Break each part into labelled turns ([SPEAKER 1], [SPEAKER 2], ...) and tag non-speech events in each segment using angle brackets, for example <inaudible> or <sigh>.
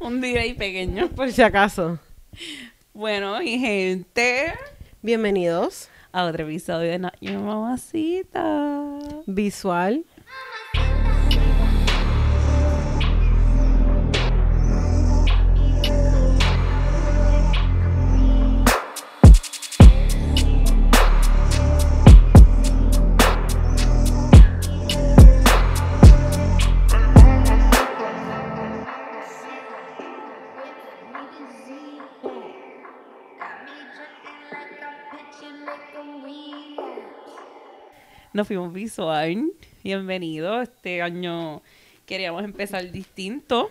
[SPEAKER 1] Un delay pequeño.
[SPEAKER 2] Por si acaso.
[SPEAKER 1] Bueno, y gente,
[SPEAKER 2] Bienvenidos.
[SPEAKER 1] a otro episodio de Not Your Mamacita.
[SPEAKER 2] Visual.
[SPEAKER 1] Nos fuimos visual. Bienvenido. Este año queríamos empezar distinto.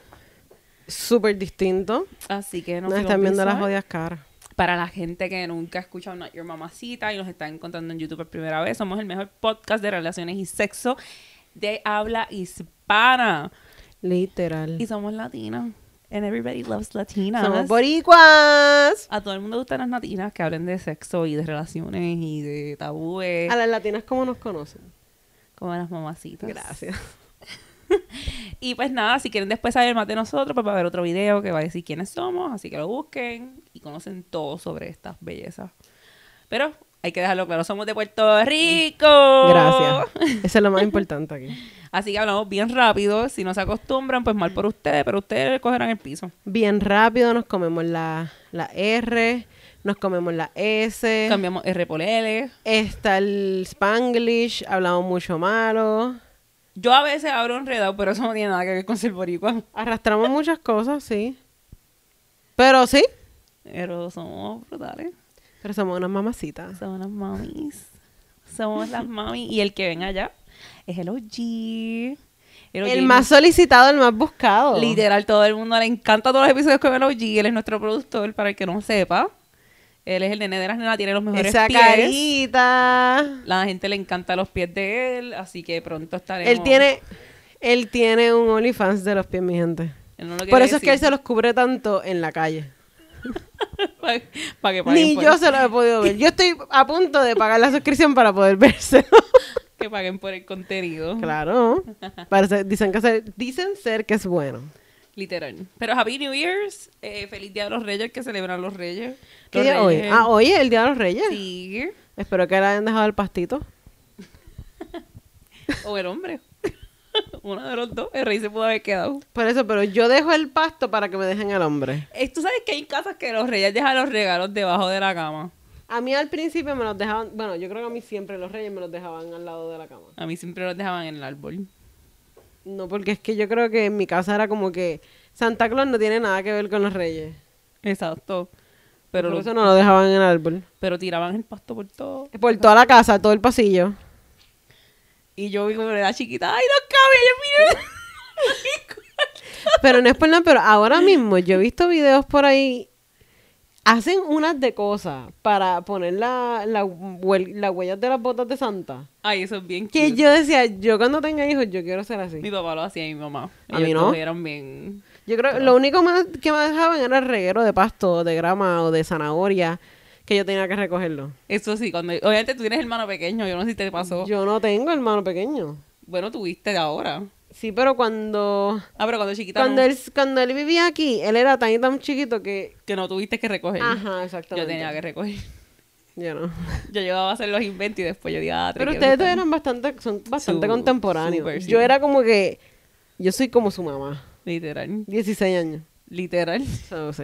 [SPEAKER 2] Súper distinto.
[SPEAKER 1] Así que nos,
[SPEAKER 2] Nos están viendo las jodidas caras.
[SPEAKER 1] Para la gente que nunca ha escuchado Not Your Mamacita y nos está encontrando en YouTube por primera vez, somos el mejor podcast de relaciones y sexo de habla hispana.
[SPEAKER 2] Literal.
[SPEAKER 1] Y somos latinas. And everybody loves latinas.
[SPEAKER 2] Somos boricuas.
[SPEAKER 1] A todo el mundo gustan las latinas que hablen de sexo y de relaciones y de tabúes.
[SPEAKER 2] A las latinas, ¿cómo nos conocen?
[SPEAKER 1] Como las mamacitas.
[SPEAKER 2] Gracias. <laughs>
[SPEAKER 1] Y pues nada, si quieren después saber más de nosotros, pues va a haber otro video que va a decir quiénes somos, así que lo busquen y conocen todo sobre estas bellezas. Pero hay que dejarlo claro, somos de Puerto Rico.
[SPEAKER 2] Gracias. <laughs> Eso es lo más importante aquí.
[SPEAKER 1] Así que hablamos bien rápido, si no se acostumbran, pues mal por ustedes, pero ustedes cogerán el piso.
[SPEAKER 2] Bien rápido nos comemos la, la R, nos comemos la S.
[SPEAKER 1] Cambiamos R por L.
[SPEAKER 2] Está el Spanglish, hablamos mucho malo.
[SPEAKER 1] Yo a veces hablo enredado, pero eso no tiene nada que ver con ser boricua.
[SPEAKER 2] Arrastramos muchas cosas, sí. Pero sí.
[SPEAKER 1] Pero somos brutales.
[SPEAKER 2] Pero somos unas mamacitas.
[SPEAKER 1] Somos las mamis. Somos las mamis. Y el que ven allá es el OG. OG
[SPEAKER 2] El más solicitado, el más buscado.
[SPEAKER 1] Literal, todo el mundo le encanta todos los episodios con el OG. Él es nuestro productor, para el que no sepa. Él es el nene de las nenas, tiene los mejores
[SPEAKER 2] Esa
[SPEAKER 1] pies.
[SPEAKER 2] carita.
[SPEAKER 1] La gente le encanta los pies de él, así que pronto estaremos...
[SPEAKER 2] Él tiene, él tiene un OnlyFans de los pies, mi gente.
[SPEAKER 1] No
[SPEAKER 2] Por eso es que él se los cubre tanto en la calle. <laughs>
[SPEAKER 1] Pa- pa' que paguen
[SPEAKER 2] Ni
[SPEAKER 1] por-
[SPEAKER 2] yo se los he podido ver. Yo estoy a punto de pagar la suscripción para poder <laughs> vérselo. <laughs>
[SPEAKER 1] Que paguen por el contenido.
[SPEAKER 2] claro. Parece, dicen, que ser, dicen ser que es bueno.
[SPEAKER 1] Literal. Pero Happy New Year's. eh, feliz Día de los Reyes, que celebran los Reyes.
[SPEAKER 2] ¿Qué
[SPEAKER 1] Los
[SPEAKER 2] día hoy? Ah, hoy es el Día de los Reyes.
[SPEAKER 1] Sí.
[SPEAKER 2] Espero que le hayan dejado el pastito.
[SPEAKER 1] O el hombre. <laughs> Uno de los dos. El rey se pudo haber quedado.
[SPEAKER 2] Por eso, pero yo dejo el pasto para que me dejen el hombre.
[SPEAKER 1] Eh, Tú sabes que hay casas que los reyes dejan los regalos debajo de la cama.
[SPEAKER 2] A mí al principio me los dejaban, bueno, yo creo que a mí siempre los reyes me los dejaban al lado de la cama.
[SPEAKER 1] A mí siempre los dejaban en el árbol.
[SPEAKER 2] No, porque es que yo creo que en mi casa era como que Santa Claus no tiene nada que ver con los reyes.
[SPEAKER 1] Exacto.
[SPEAKER 2] Pero
[SPEAKER 1] Pero,
[SPEAKER 2] Por eso no lo dejaban en el árbol.
[SPEAKER 1] pero tiraban el pasto por todo.
[SPEAKER 2] Por toda la casa, todo el pasillo.
[SPEAKER 1] Y yo vi como era chiquita. ¡Ay, no cabe! Yo, mira.
[SPEAKER 2] Pero no es por nada, pero ahora mismo yo he visto videos por ahí. Hacen unas de cosas para poner la, la, las huellas de las botas de Santa.
[SPEAKER 1] Ay, eso es bien
[SPEAKER 2] Que
[SPEAKER 1] cute.
[SPEAKER 2] yo decía, yo cuando tenga hijos, yo quiero ser así.
[SPEAKER 1] Mi papá lo hacía y mi mamá.
[SPEAKER 2] A mí no.
[SPEAKER 1] eran bien...
[SPEAKER 2] Yo creo lo único más que me dejaban era el reguero de pasto, de grama o de zanahoria que yo tenía que recogerlo.
[SPEAKER 1] Eso sí, cuando... Obviamente tú tienes hermano pequeño. Yo no sé si te pasó.
[SPEAKER 2] Yo no tengo hermano pequeño.
[SPEAKER 1] Bueno, tuviste de ahora.
[SPEAKER 2] Sí, pero cuando
[SPEAKER 1] Ah, pero cuando chiquita
[SPEAKER 2] cuando
[SPEAKER 1] no,
[SPEAKER 2] él cuando él vivía aquí, él era tan y tan chiquito que
[SPEAKER 1] que no tuviste que recoger.
[SPEAKER 2] ajá, exactamente.
[SPEAKER 1] Yo tenía que recoger.
[SPEAKER 2] Yo no. <laughs>
[SPEAKER 1] Yo llegaba a hacer los inventos y después yo diga, ah,
[SPEAKER 2] Pero ustedes
[SPEAKER 1] buscar".
[SPEAKER 2] eran bastante son bastante
[SPEAKER 1] Su-
[SPEAKER 2] contemporáneos.
[SPEAKER 1] sí.
[SPEAKER 2] Yo era como que yo soy como su mamá,
[SPEAKER 1] Literal.
[SPEAKER 2] 16 años.
[SPEAKER 1] Literal.
[SPEAKER 2] So, sí.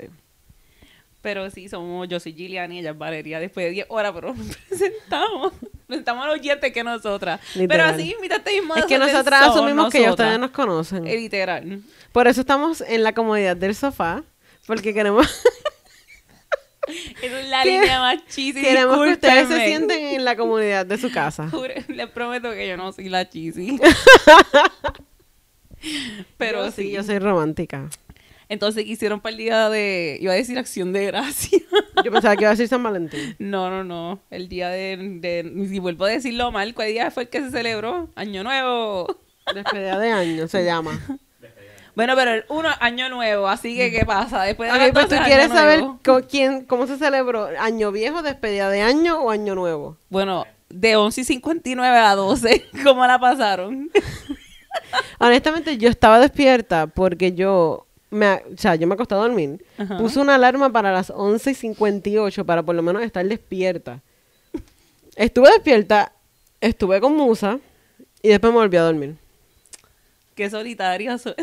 [SPEAKER 1] Pero sí, somos, yo soy Gillian y ella es Valeria. Después de 10 horas, pero nos <laughs> presentamos. Presentamos a los oyentes que nosotras. Pero así, invitaste mismo.
[SPEAKER 2] Es que nosotras asumimos que ya ustedes nos conocen.
[SPEAKER 1] Eh, Literal.
[SPEAKER 2] Por eso estamos en la comodidad del sofá, porque queremos <laughs>
[SPEAKER 1] Esa es la línea más cheesy.
[SPEAKER 2] queremos que ustedes se sienten en la comodidad de su <laughs> casa.
[SPEAKER 1] Jure- Les prometo que yo no soy la cheesy. Pero
[SPEAKER 2] Yo
[SPEAKER 1] sí,
[SPEAKER 2] yo soy romántica.
[SPEAKER 1] Entonces quisieron para el día de. Iba a decir acción de gracia.
[SPEAKER 2] Yo pensaba que iba a decir San Valentín. <laughs>
[SPEAKER 1] No, no, no. El día de, de. Si vuelvo a decirlo mal, ¿cuál día fue el que se celebró? Año Nuevo.
[SPEAKER 2] Despedida de año se llama. <laughs>
[SPEAKER 1] Bueno, pero el uno, Año Nuevo. Así que, ¿qué pasa? Después de
[SPEAKER 2] Ok,
[SPEAKER 1] las
[SPEAKER 2] pues tú
[SPEAKER 1] 12,
[SPEAKER 2] quieres
[SPEAKER 1] Año
[SPEAKER 2] saber
[SPEAKER 1] Nuevo.
[SPEAKER 2] co- quién, cómo se celebró año viejo, despedida de año o año nuevo.
[SPEAKER 1] Bueno, de 11 y 59 a 12. <laughs> ¿Cómo la pasaron?
[SPEAKER 2] Honestamente, yo estaba despierta porque yo me, o sea, yo me acosté a dormir,
[SPEAKER 1] Ajá.
[SPEAKER 2] puse una alarma para las 11 y 58 para por lo menos estar despierta. Estuve despierta, estuve con Musa y después me volví a dormir.
[SPEAKER 1] Qué solitaria soy.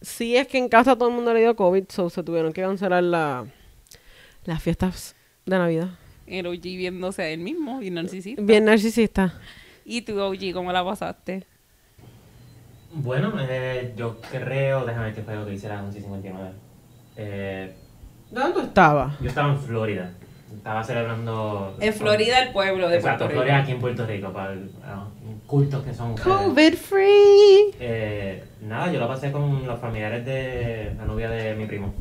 [SPEAKER 2] Sí, es que en casa todo el mundo le dio COVID, so se tuvieron que cancelar la, las fiestas de Navidad.
[SPEAKER 1] El OG viéndose a él mismo y narcisista.
[SPEAKER 2] Bien narcisista.
[SPEAKER 1] ¿Y tú, OG, cómo la pasaste?
[SPEAKER 3] Bueno, eh, yo creo, déjame ver qué fue lo que hice a las 11.59. Eh,
[SPEAKER 2] ¿Dónde tú estabas?
[SPEAKER 3] yo estaba en Florida. Estaba celebrando...
[SPEAKER 1] En Florida, el pueblo de
[SPEAKER 3] Exacto,
[SPEAKER 1] Puerto Rico.
[SPEAKER 3] Florida aquí en Puerto Rico, para el, ah, cultos que son... eh,
[SPEAKER 2] COVID free.
[SPEAKER 3] eh, nada, yo lo pasé con los familiares de la novia de mi primo.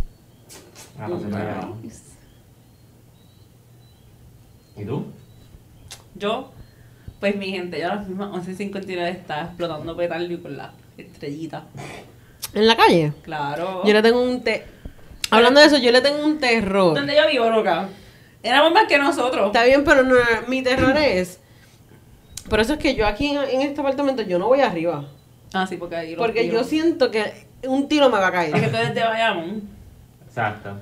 [SPEAKER 3] La pasé allá.
[SPEAKER 1] Nice.
[SPEAKER 3] ¿Y tú?
[SPEAKER 1] Yo, pues mi gente, yo ahora mismo 11.59 está explotando petardo con la estrellita.
[SPEAKER 2] ¿En la calle?
[SPEAKER 1] Claro.
[SPEAKER 2] Yo le tengo un te... Hablando de eso, yo le tengo un terror.
[SPEAKER 1] ¿Dónde yo vivo, loca? Éramos más que nosotros.
[SPEAKER 2] Está bien, pero no, mi terror es... Por eso es que yo aquí en, en este apartamento yo no voy arriba.
[SPEAKER 1] Ah, sí, porque ahí
[SPEAKER 2] Porque yo siento que un tiro me va a
[SPEAKER 1] Es que
[SPEAKER 2] caer.
[SPEAKER 1] tú eres de Bayamón.
[SPEAKER 3] Exacto.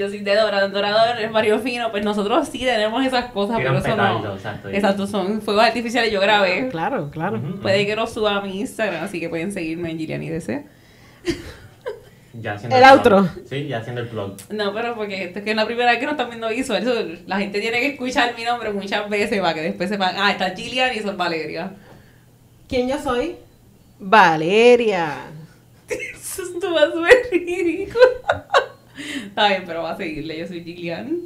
[SPEAKER 1] Yo soy de Dorado, en Dorado en el barrio fino, pues nosotros sí tenemos esas cosas, pero eso
[SPEAKER 3] petardo,
[SPEAKER 1] no.
[SPEAKER 3] exacto.
[SPEAKER 1] Exacto, son fuegos artificiales, yo grabé.
[SPEAKER 2] Claro, claro.
[SPEAKER 1] Puede que lo suba a mi Instagram, así que pueden seguirme en Giliani DC.
[SPEAKER 3] Ya haciendo
[SPEAKER 2] El
[SPEAKER 3] plug.
[SPEAKER 2] outro.
[SPEAKER 3] Sí, ya haciendo el plug.
[SPEAKER 1] No, pero porque esto es que es la primera vez que nos están viendo visual. eso, la gente tiene que escuchar mi nombre muchas veces para que después sepan, ah, está Gillian y eso es Valeria.
[SPEAKER 2] ¿Quién yo soy? Valeria. <laughs>
[SPEAKER 1] Eso estuvo súper ridículo. Está bien, pero va a seguirle. Yo soy Gillian.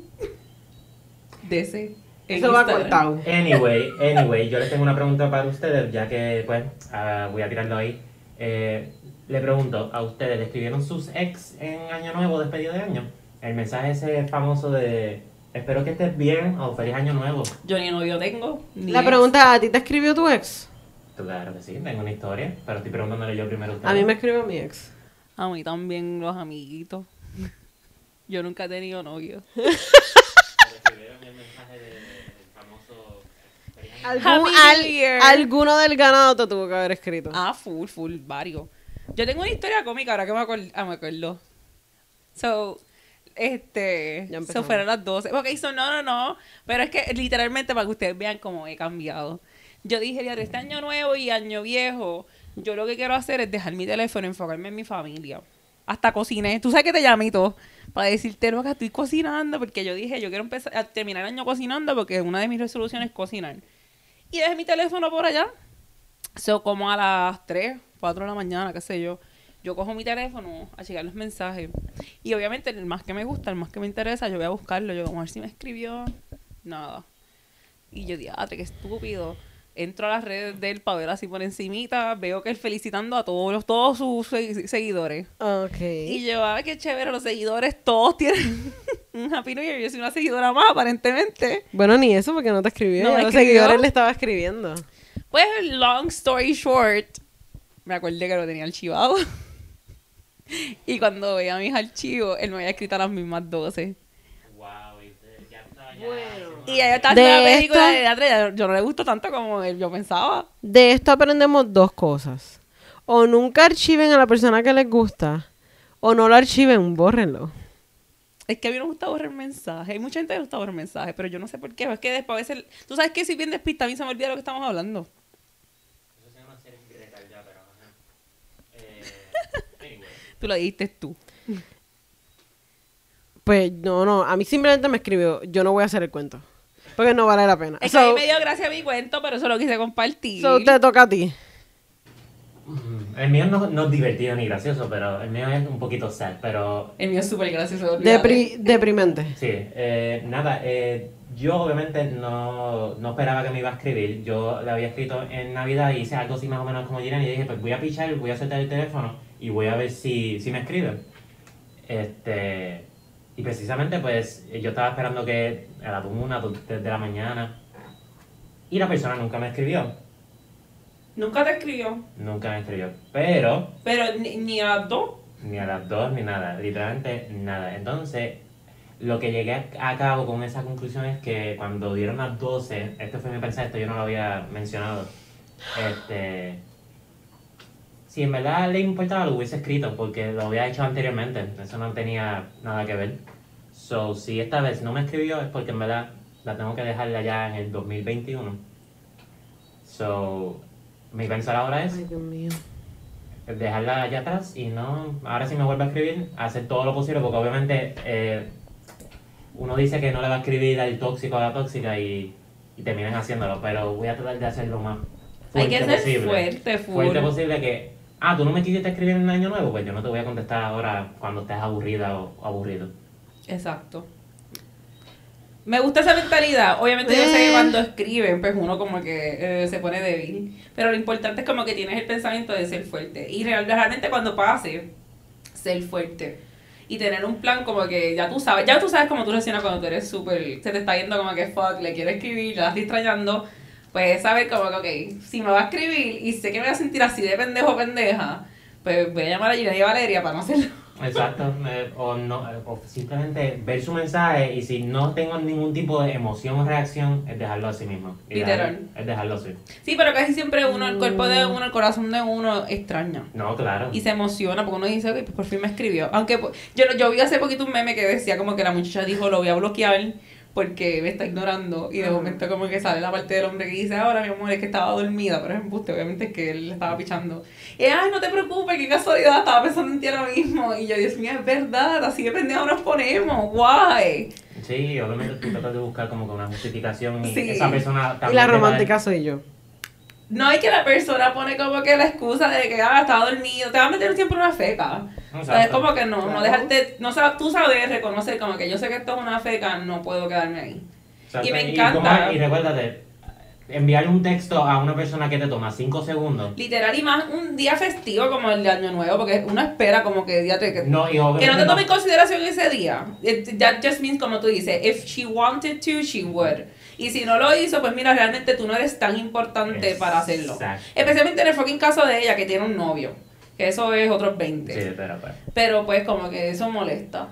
[SPEAKER 1] DC.
[SPEAKER 2] Eso va cortado.
[SPEAKER 3] Anyway, anyway, yo les tengo una pregunta para ustedes, ya que pues ah, voy a tirarlo ahí. Eh, le pregunto, ¿a ustedes le escribieron sus ex en Año Nuevo, despedido de año? El mensaje ese famoso de espero que estés bien o feliz año nuevo.
[SPEAKER 1] Yo ni novio tengo. Ni
[SPEAKER 2] La
[SPEAKER 1] ex.
[SPEAKER 2] pregunta, ¿a ti te escribió tu ex?
[SPEAKER 3] Claro que sí, tengo una historia, pero estoy preguntándole yo primero a ustedes.
[SPEAKER 2] A mí me escribió mi ex.
[SPEAKER 1] A mí también los amiguitos. Yo nunca he tenido novio. <laughs>
[SPEAKER 3] ¿Recibieron el mensaje del famoso feliz año
[SPEAKER 2] Algún- al- alguno del ganado te tuvo que haber escrito.
[SPEAKER 1] Ah, full, full, varios. Yo tengo una historia cómica ahora que me acuerdo. Ah, me acuerdo. So, este. So fueron las 12. Ok, so no, no, no. Pero es que literalmente para que ustedes vean cómo he cambiado. Yo dije, "Diablo, este año nuevo y año viejo, yo lo que quiero hacer es dejar mi teléfono, enfocarme en mi familia. Hasta cociné. Tú sabes que te llamé y todo. Para decirte, que estoy cocinando. Porque yo dije, yo quiero empezar a terminar el año cocinando porque una de mis resoluciones es cocinar. Y dejé mi teléfono por allá. So, como a las 3, 4 de la mañana, qué sé yo, yo cojo mi teléfono a checar los mensajes. Y obviamente, el más que me gusta, el más que me interesa, yo voy a buscarlo. Yo, a ver si me escribió. Nada. Y yo, diatre, qué estúpido. Entro a las redes de él para ver así por encimita. Veo que él felicitando a todos, los, todos sus segui- seguidores.
[SPEAKER 2] Ok.
[SPEAKER 1] Y yo, ah, qué chévere, los seguidores todos tienen <laughs> un Happy New Year. Yo soy una seguidora más, aparentemente.
[SPEAKER 2] Bueno, ni eso porque no te escribió.
[SPEAKER 1] No
[SPEAKER 2] los seguidores le estaba escribiendo.
[SPEAKER 1] Pues, long story short, me acordé que lo tenía archivado. <laughs> y cuando veía mis archivos, él me había escrito a las mismas 12.
[SPEAKER 3] Wow, y usted ya estaba ya
[SPEAKER 2] Bueno.
[SPEAKER 1] Y ella
[SPEAKER 2] De
[SPEAKER 1] haciendo una película de teatro, yo no le gustó tanto como él- yo pensaba.
[SPEAKER 2] De esto aprendemos dos cosas. O nunca archiven a la persona que les gusta, o no lo archiven, bórrenlo.
[SPEAKER 1] Es que a mí no me gusta borrar mensajes. Hay mucha gente que le gusta borrar mensajes, pero yo no sé por qué. Es que después a veces... Tú sabes que si bien despista, a mí se me olvida lo que estamos hablando.
[SPEAKER 3] Eso se llama ser retardado, pero ajá. Eh, anyway. <laughs>
[SPEAKER 1] Tú lo dijiste tú.
[SPEAKER 2] Pues no, no, a mí simplemente me escribió, yo no voy a hacer el cuento. Porque no vale la pena.
[SPEAKER 1] Es que a mí
[SPEAKER 2] So,
[SPEAKER 1] me dio gracia mi cuento, pero eso lo quise compartir.
[SPEAKER 2] so te toca a ti.
[SPEAKER 3] Mm, El mío no, no es divertido ni gracioso, pero el mío es un poquito sad, pero
[SPEAKER 1] El mío es súper gracioso.
[SPEAKER 2] Depri- deprimente. <laughs>
[SPEAKER 3] sí, eh, nada, eh, yo obviamente no, no esperaba que me iba a escribir, yo le había escrito en Navidad y hice algo así más o menos como Jiren y dije, pues voy a pichar, voy a soltar el teléfono y voy a ver si, si me escriben. Este, y precisamente pues yo estaba esperando que a las 1, 2 de la mañana y la persona nunca me escribió,
[SPEAKER 1] Nunca te escribió.
[SPEAKER 3] nunca me escribió, pero...
[SPEAKER 1] Pero ni, ni a las dos.
[SPEAKER 3] Ni a las dos, ni nada, literalmente nada. Entonces, lo que llegué a, a cabo con esa conclusión es que cuando dieron las 12, este fue mi pensamiento, yo no lo había mencionado. Este. Si en verdad le importaba, lo hubiese escrito, porque lo había hecho anteriormente. Eso no tenía nada que ver. So, si esta vez no me escribió, es porque en verdad la tengo que dejarla ya en el 2021. So, mi pensar ahora es
[SPEAKER 2] Ay, Dios mío.
[SPEAKER 3] dejarla allá atrás y no, ahora si me vuelve a escribir, hacer todo lo posible, porque obviamente eh, uno dice que no le va a escribir al tóxico a la tóxica y, y terminan haciéndolo, pero voy a tratar de hacerlo más
[SPEAKER 1] Hay que ser
[SPEAKER 3] posible.
[SPEAKER 1] fuerte, full.
[SPEAKER 3] Fuerte posible que, ah, tú no me quisiste escribir en año nuevo, pues yo no te voy a contestar ahora cuando estés aburrida o aburrido.
[SPEAKER 1] Exacto. Me gusta esa mentalidad. Obviamente yo sé que
[SPEAKER 2] Eh.
[SPEAKER 1] cuando escriben, pues uno como que eh, se pone débil. Pero lo importante es como que tienes el pensamiento de ser fuerte. Y real- realmente cuando pase, ser fuerte. Y tener un plan como que ya tú sabes, ya tú sabes cómo tú reaccionas cuando tú eres súper, se te está yendo como que fuck, le quiero escribir, la estoy extrañando. Pues saber como que, ok, si me va a escribir y sé que me voy a sentir así de pendejo o pendeja, pues voy a llamar a Gina y a Valeria para no hacerlo.
[SPEAKER 3] Exacto, <laughs> eh, o, no, eh, o simplemente ver su mensaje y si no tengo ningún tipo de emoción o reacción, es dejarlo así mismo.
[SPEAKER 1] Literal.
[SPEAKER 3] dejar- es dejarlo así.
[SPEAKER 1] Sí, pero casi siempre uno, el cuerpo de uno, el corazón de uno extraña.
[SPEAKER 3] No, claro.
[SPEAKER 1] Y se emociona porque uno dice, ok, pues por fin me escribió. Aunque pues, yo, yo vi hace poquito un meme que decía como que la muchacha dijo, lo voy a bloquear porque me está ignorando. Y de momento como que sale la parte del hombre que dice, ahora mi amor, es que estaba dormida. Pero es embuste, obviamente es que él le estaba pichando. Y ay, no te preocupes, qué casualidad, estaba pensando en ti ahora mismo. Y yo, Dios mío, es verdad, así de pendejo nos ponemos, guay.
[SPEAKER 3] Sí, obviamente tú tratas de buscar como que una justificación y
[SPEAKER 1] Sí.
[SPEAKER 3] esa persona también.
[SPEAKER 2] Y la romántica soy yo.
[SPEAKER 1] No hay que la persona pone como que la excusa de que ah, estaba dormido, te va a meter siempre una feca. O sea, es
[SPEAKER 3] Exacto.
[SPEAKER 1] como que no, no
[SPEAKER 2] Claro.
[SPEAKER 1] dejarte, no sabes, tú sabes reconocer como que yo sé que esto es una feca, no puedo quedarme ahí.
[SPEAKER 3] Exacto,
[SPEAKER 1] y me encanta.
[SPEAKER 3] Y, recuérdate, enviar un texto a una persona que te toma 5 segundos.
[SPEAKER 1] Literal y más un día festivo como el de Año Nuevo, porque uno espera como que día te, que,
[SPEAKER 3] No, y
[SPEAKER 1] que no te tome en consideración ese día. It- that just means como tú dices, if she wanted to, she would. Y si no lo hizo, pues mira, realmente tú no eres tan importante para hacerlo.
[SPEAKER 3] Exacto.
[SPEAKER 1] Especialmente en el fucking caso de ella que tiene un novio. Que eso es otros 20.
[SPEAKER 3] Sí, pero pues.
[SPEAKER 1] Pero pues como que eso molesta.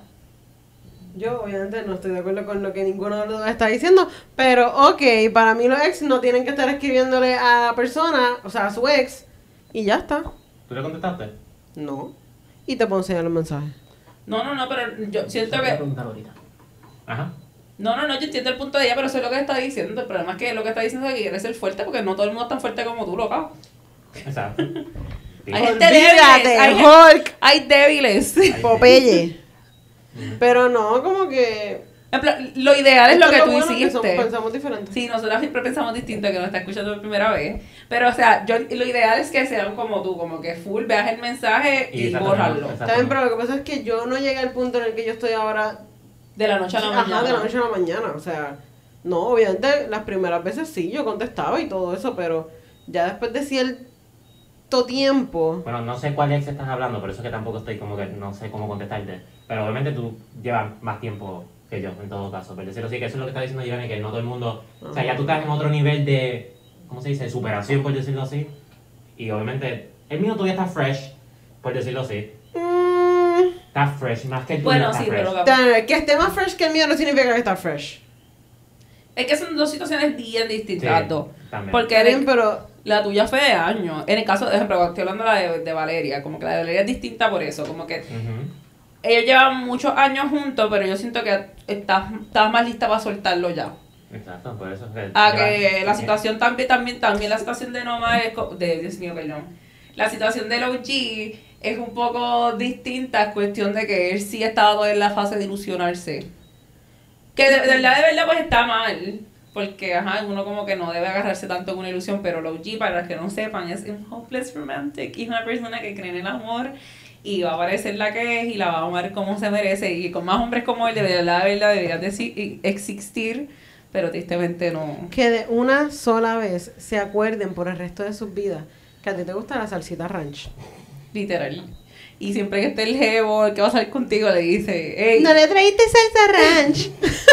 [SPEAKER 2] Yo obviamente no estoy de acuerdo con lo que ninguno de los dos está diciendo, pero ok, para mí los ex no tienen que estar escribiéndole a la persona, o sea, a su ex, y ya está.
[SPEAKER 3] ¿Tú le contestaste?
[SPEAKER 2] No. Y te puedo enseñar los mensajes.
[SPEAKER 1] No, no, no, pero yo siento que...
[SPEAKER 4] preguntar ahorita.
[SPEAKER 3] Ajá.
[SPEAKER 1] No, no, no, yo entiendo el punto de ella, pero eso es lo que está diciendo. El problema es que lo que está diciendo es que quiere ser fuerte porque no todo el mundo es tan fuerte como tú, loca.
[SPEAKER 3] Exacto. <laughs>
[SPEAKER 1] Hay gente débil,
[SPEAKER 2] Olvídate,
[SPEAKER 1] hay
[SPEAKER 2] Hulk,
[SPEAKER 1] Hay débiles. <laughs>
[SPEAKER 2] Popeye. <laughs> Pero no, como que...
[SPEAKER 1] Lo ideal es lo que tú
[SPEAKER 2] bueno que
[SPEAKER 1] hiciste.
[SPEAKER 2] somos- pensamos diferente.
[SPEAKER 1] Sí, nosotros siempre pensamos distinto que nos está escuchando por primera vez. Pero, o sea, yo lo ideal es que sean como tú, como que full, veas el mensaje y,
[SPEAKER 3] exacto.
[SPEAKER 2] Está bien, pero lo que pasa es que yo no llegué al punto en el que yo estoy ahora
[SPEAKER 1] De la noche a la
[SPEAKER 2] Ajá,
[SPEAKER 1] mañana.
[SPEAKER 2] de la noche a la mañana. O sea, no, obviamente las primeras veces sí, yo contestaba y todo eso, pero ya después de cierto tiempo.
[SPEAKER 3] Bueno, no sé cuál ex estás hablando, por eso es que tampoco estoy como que no sé cómo contestarte. Pero obviamente tú llevas más tiempo que yo, en todo caso. Por decirlo así, que eso es lo que está diciendo Jeremy, que no todo el mundo... O sea, ya tú estás en otro nivel de... ¿Cómo se dice? Superación, por decirlo así. Y obviamente, el mío todavía está fresh, por decirlo así.
[SPEAKER 2] Mm,
[SPEAKER 3] Está fresh, más que el tuyo
[SPEAKER 1] Bueno,
[SPEAKER 3] está
[SPEAKER 1] sí,
[SPEAKER 3] fresh.
[SPEAKER 1] pero
[SPEAKER 2] que esté más fresh que el mío no significa que está fresh.
[SPEAKER 1] es que son dos situaciones bien distintas,
[SPEAKER 3] Sí, también.
[SPEAKER 1] Porque eres-
[SPEAKER 2] pero
[SPEAKER 1] la tuya fue de años. En el caso, por ejemplo, estoy hablando de la de, de Valeria, como que la de Valeria es distinta por eso. Como que ellos llevan muchos años juntos, pero yo siento que estás, estás más lista para soltarlo ya.
[SPEAKER 3] Exacto, por eso es que...
[SPEAKER 1] A que la situación también, también, también la situación de Noma es, de, Dios mío, perdón. La situación del OG es un poco distinta, es cuestión de que él sí estaba en la fase de ilusionarse. Que de, de verdad, de verdad, pues está mal. Porque, ajá, uno como que no debe agarrarse tanto con una ilusión, pero el OG, para los que no sepan, es un hopeless romantic. Y es una persona que cree en el amor y va a parecer la que es y la va a amar como se merece. Y con más hombres como él, de verdad, de verdad, deberían de exi- existir, pero tristemente no.
[SPEAKER 2] que de una sola vez se acuerden por el resto de sus vidas que a ti te gusta la salsita ranch.
[SPEAKER 1] Literal. Y siempre que esté el jevo, el que va a salir contigo, le dice, hey,
[SPEAKER 2] No le traíste salsa ranch. <laughs>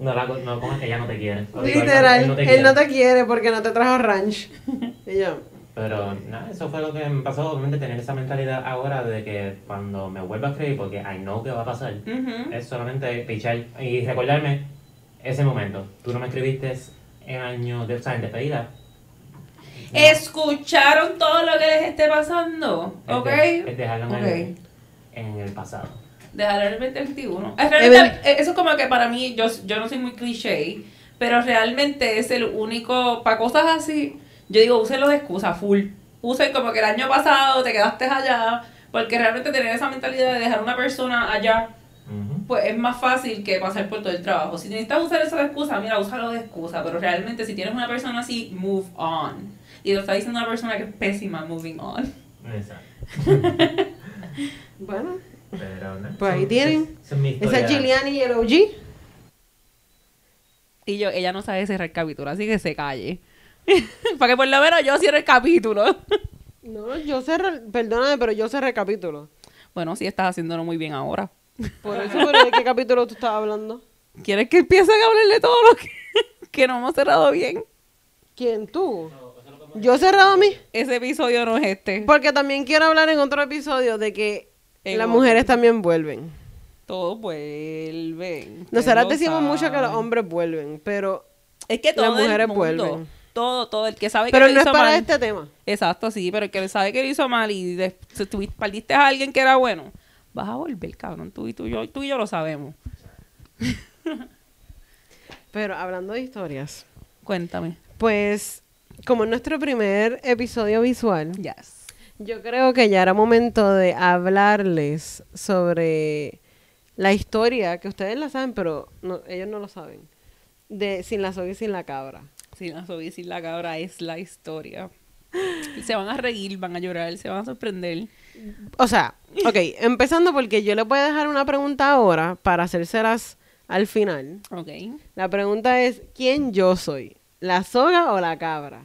[SPEAKER 3] No, la, no, como es que ella no te quiere.
[SPEAKER 2] Literal,
[SPEAKER 3] él no te
[SPEAKER 2] él
[SPEAKER 3] quiere.
[SPEAKER 2] no te quiere porque no te trajo ranch. <laughs> Y yo,
[SPEAKER 3] Pero nada, eso fue lo que me pasó, obviamente tener esa mentalidad ahora de que cuando me vuelva a escribir, porque I know que va a pasar, es solamente pichar y recordarme ese momento. Tú no me escribiste en año de, o sea, en despedida.
[SPEAKER 1] ¿Escucharon todo lo que les esté pasando?
[SPEAKER 3] Es
[SPEAKER 1] ¿Ok?
[SPEAKER 3] de- es dejarlo en,
[SPEAKER 1] Ok.
[SPEAKER 3] el, en el pasado.
[SPEAKER 1] Dejar el 2021. Es realmente- eh, eso es como que para mí, yo, yo no soy muy cliché, pero realmente es el único, para cosas así, yo digo, úsenlo de excusa, full. Usen como que el año pasado te quedaste allá, porque realmente tener esa mentalidad de dejar a una persona allá, pues es más fácil que pasar por todo el trabajo. Si necesitas usar eso de excusa, mira, úsalo de excusa, pero realmente si tienes una persona así, move on. Y lo está diciendo una persona que es pésima moving on.
[SPEAKER 3] Exacto. <laughs>
[SPEAKER 2] Bueno,
[SPEAKER 3] Pero, ¿no?
[SPEAKER 2] Pues ahí
[SPEAKER 3] Son-
[SPEAKER 2] tienen.
[SPEAKER 3] esa- es mi historia.
[SPEAKER 2] es Giuliani y el OG.
[SPEAKER 1] Y yo, ella no sabe cerrar el capítulo, así que se calle. <laughs> Para que por lo menos yo cierre el capítulo. <laughs>
[SPEAKER 2] No, yo cerré, perdóname, pero yo cerré el capítulo.
[SPEAKER 1] bueno, sí estás haciéndolo muy bien ahora. <laughs>
[SPEAKER 2] Por eso, pero ¿de qué capítulo tú estabas hablando?
[SPEAKER 1] ¿Quieres que empiece a hablarle todo lo que, que no hemos cerrado bien?
[SPEAKER 2] ¿Quién tú? Yo he cerrado a mí.
[SPEAKER 1] Ese episodio no es este.
[SPEAKER 2] Porque también quiero hablar en otro episodio de que las mujeres también vuelven.
[SPEAKER 1] Todos vuelven.
[SPEAKER 2] Nosotras decimos mucho que los hombres vuelven, pero
[SPEAKER 1] Es que
[SPEAKER 2] las mujeres
[SPEAKER 1] mundo,
[SPEAKER 2] vuelven.
[SPEAKER 1] Todo, todo. El que sabe
[SPEAKER 2] pero
[SPEAKER 1] que
[SPEAKER 2] no
[SPEAKER 1] lo
[SPEAKER 2] es
[SPEAKER 1] hizo
[SPEAKER 2] para
[SPEAKER 1] mal.
[SPEAKER 2] este tema.
[SPEAKER 1] Exacto, sí, pero el que sabe que lo hizo mal y de, si a alguien que era bueno, vas a volver, cabrón. Tú y, tú, yo, tú y yo lo sabemos. <laughs>
[SPEAKER 2] Pero hablando de historias,
[SPEAKER 1] Cuéntame.
[SPEAKER 2] pues como es nuestro primer episodio visual,
[SPEAKER 1] Yes.
[SPEAKER 2] Yo creo que ya era momento de hablarles sobre la historia, que ustedes la saben, pero no- ellos no lo saben, de Sin la soga y Sin la cabra.
[SPEAKER 1] Sin la soga y sin la cabra es la historia. Se van a reír, van a llorar, se van a sorprender.
[SPEAKER 2] O sea, ok, empezando porque yo les voy a dejar una pregunta ahora para hacérselas al final.
[SPEAKER 1] Ok.
[SPEAKER 2] La pregunta es, ¿quién yo soy? ¿La soga o la cabra?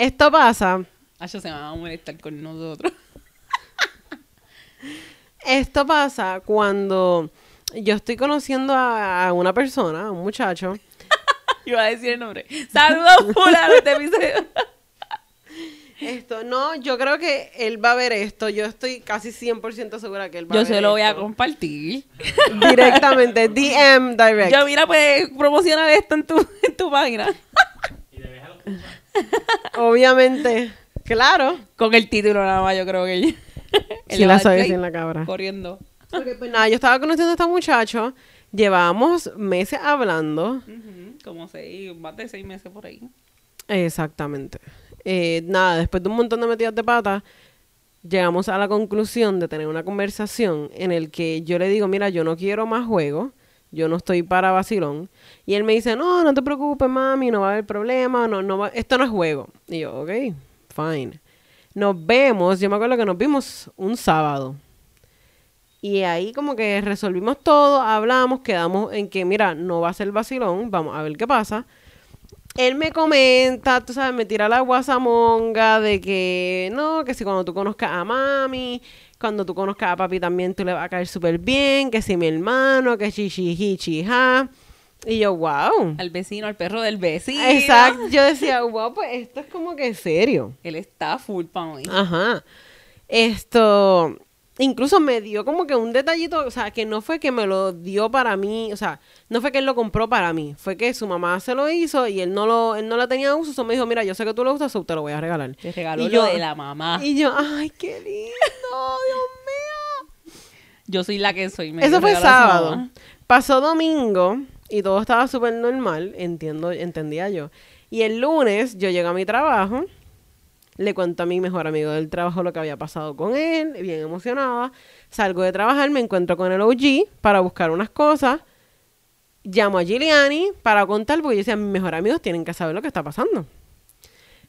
[SPEAKER 2] Esto pasa,
[SPEAKER 1] Ellos se van a molestar con nosotros.
[SPEAKER 2] esto pasa cuando yo estoy conociendo a, a una persona, a un muchacho. <laughs>
[SPEAKER 1] Iba a decir el nombre. Saludos, <laughs> fulano, este episodio.
[SPEAKER 2] Esto, no, yo creo que él va a ver esto. Yo estoy casi 100% segura que él va a
[SPEAKER 1] Yo
[SPEAKER 2] ver
[SPEAKER 1] se lo voy a compartir. <laughs>
[SPEAKER 2] Directamente, DM direct.
[SPEAKER 1] Yo, mira, pues, promocionar esto en tu, en tu página.
[SPEAKER 3] Y déjalo. <laughs>
[SPEAKER 2] Obviamente, claro.
[SPEAKER 1] Con el título nada más, yo creo que él
[SPEAKER 2] Si
[SPEAKER 1] le va a
[SPEAKER 2] la
[SPEAKER 1] dar
[SPEAKER 2] soga y
[SPEAKER 1] play
[SPEAKER 2] sin la cabra.
[SPEAKER 1] Corriendo.
[SPEAKER 2] Ok, pues nada, yo estaba conociendo a este muchacho. Llevábamos meses hablando.
[SPEAKER 1] Como seis, más de seis meses por ahí.
[SPEAKER 2] Exactamente. Eh, nada, después de un montón de metidas de pata, llegamos a la conclusión de tener una conversación en el que yo le digo, mira, yo no quiero más juegos, yo no estoy para vacilón. Y él me dice, no, no te preocupes, mami, no va a haber problema, no, no va- esto no es juego. Y yo, ok, fine. Nos vemos, yo me acuerdo que nos vimos un sábado. Y ahí como que resolvimos todo, hablamos, quedamos en que, mira, no va a ser vacilón, vamos a ver qué pasa. Él me comenta, tú sabes, me tira la guasamonga de que no, que si cuando tú conozcas a mami, cuando tú conozcas a papi también tú le vas a caer súper bien, que si mi hermano, que chichi, ja. Y yo, wow.
[SPEAKER 1] Al vecino, al perro del vecino.
[SPEAKER 2] Exacto. Yo decía, wow, pues esto es como que serio.
[SPEAKER 1] Él está full pa' mí.
[SPEAKER 2] Ajá. Esto, incluso me dio como que un detallito, o sea, que no fue que me lo dio para mí, o sea, no fue que él lo compró para mí, fue que su mamá se lo hizo y él no lo, él no la tenía uso, so me dijo, mira, yo sé que tú lo usas, so te lo voy a regalar.
[SPEAKER 1] Te regaló
[SPEAKER 2] Y
[SPEAKER 1] lo
[SPEAKER 2] yo-
[SPEAKER 1] de la mamá.
[SPEAKER 2] Y yo, ay, qué lindo, Dios mío.
[SPEAKER 1] Yo soy la que soy. me
[SPEAKER 2] Eso fue sábado. Pasó domingo y todo estaba súper normal, entiendo, entendía yo. Y el lunes yo llego a mi trabajo, le cuento a mi mejor amigo del trabajo lo que había pasado con él, bien emocionada. Salgo de trabajar, me encuentro con el OG para buscar unas cosas. Llamo a Giuliani para contar, porque yo decía, mis mejores amigos tienen que saber lo que está pasando.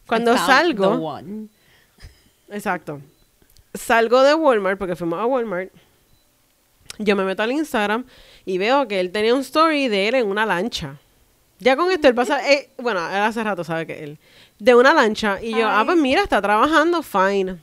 [SPEAKER 2] Cuando salgo. Exacto. Salgo de Walmart porque fuimos a Walmart. Yo me meto al Instagram y veo que él tenía un story de él en una lancha. Ya con esto él pasa, eh, bueno, él hace rato sabe que él, de una lancha. Y yo, ah,
[SPEAKER 1] Ay.
[SPEAKER 2] pues mira, está trabajando, fine.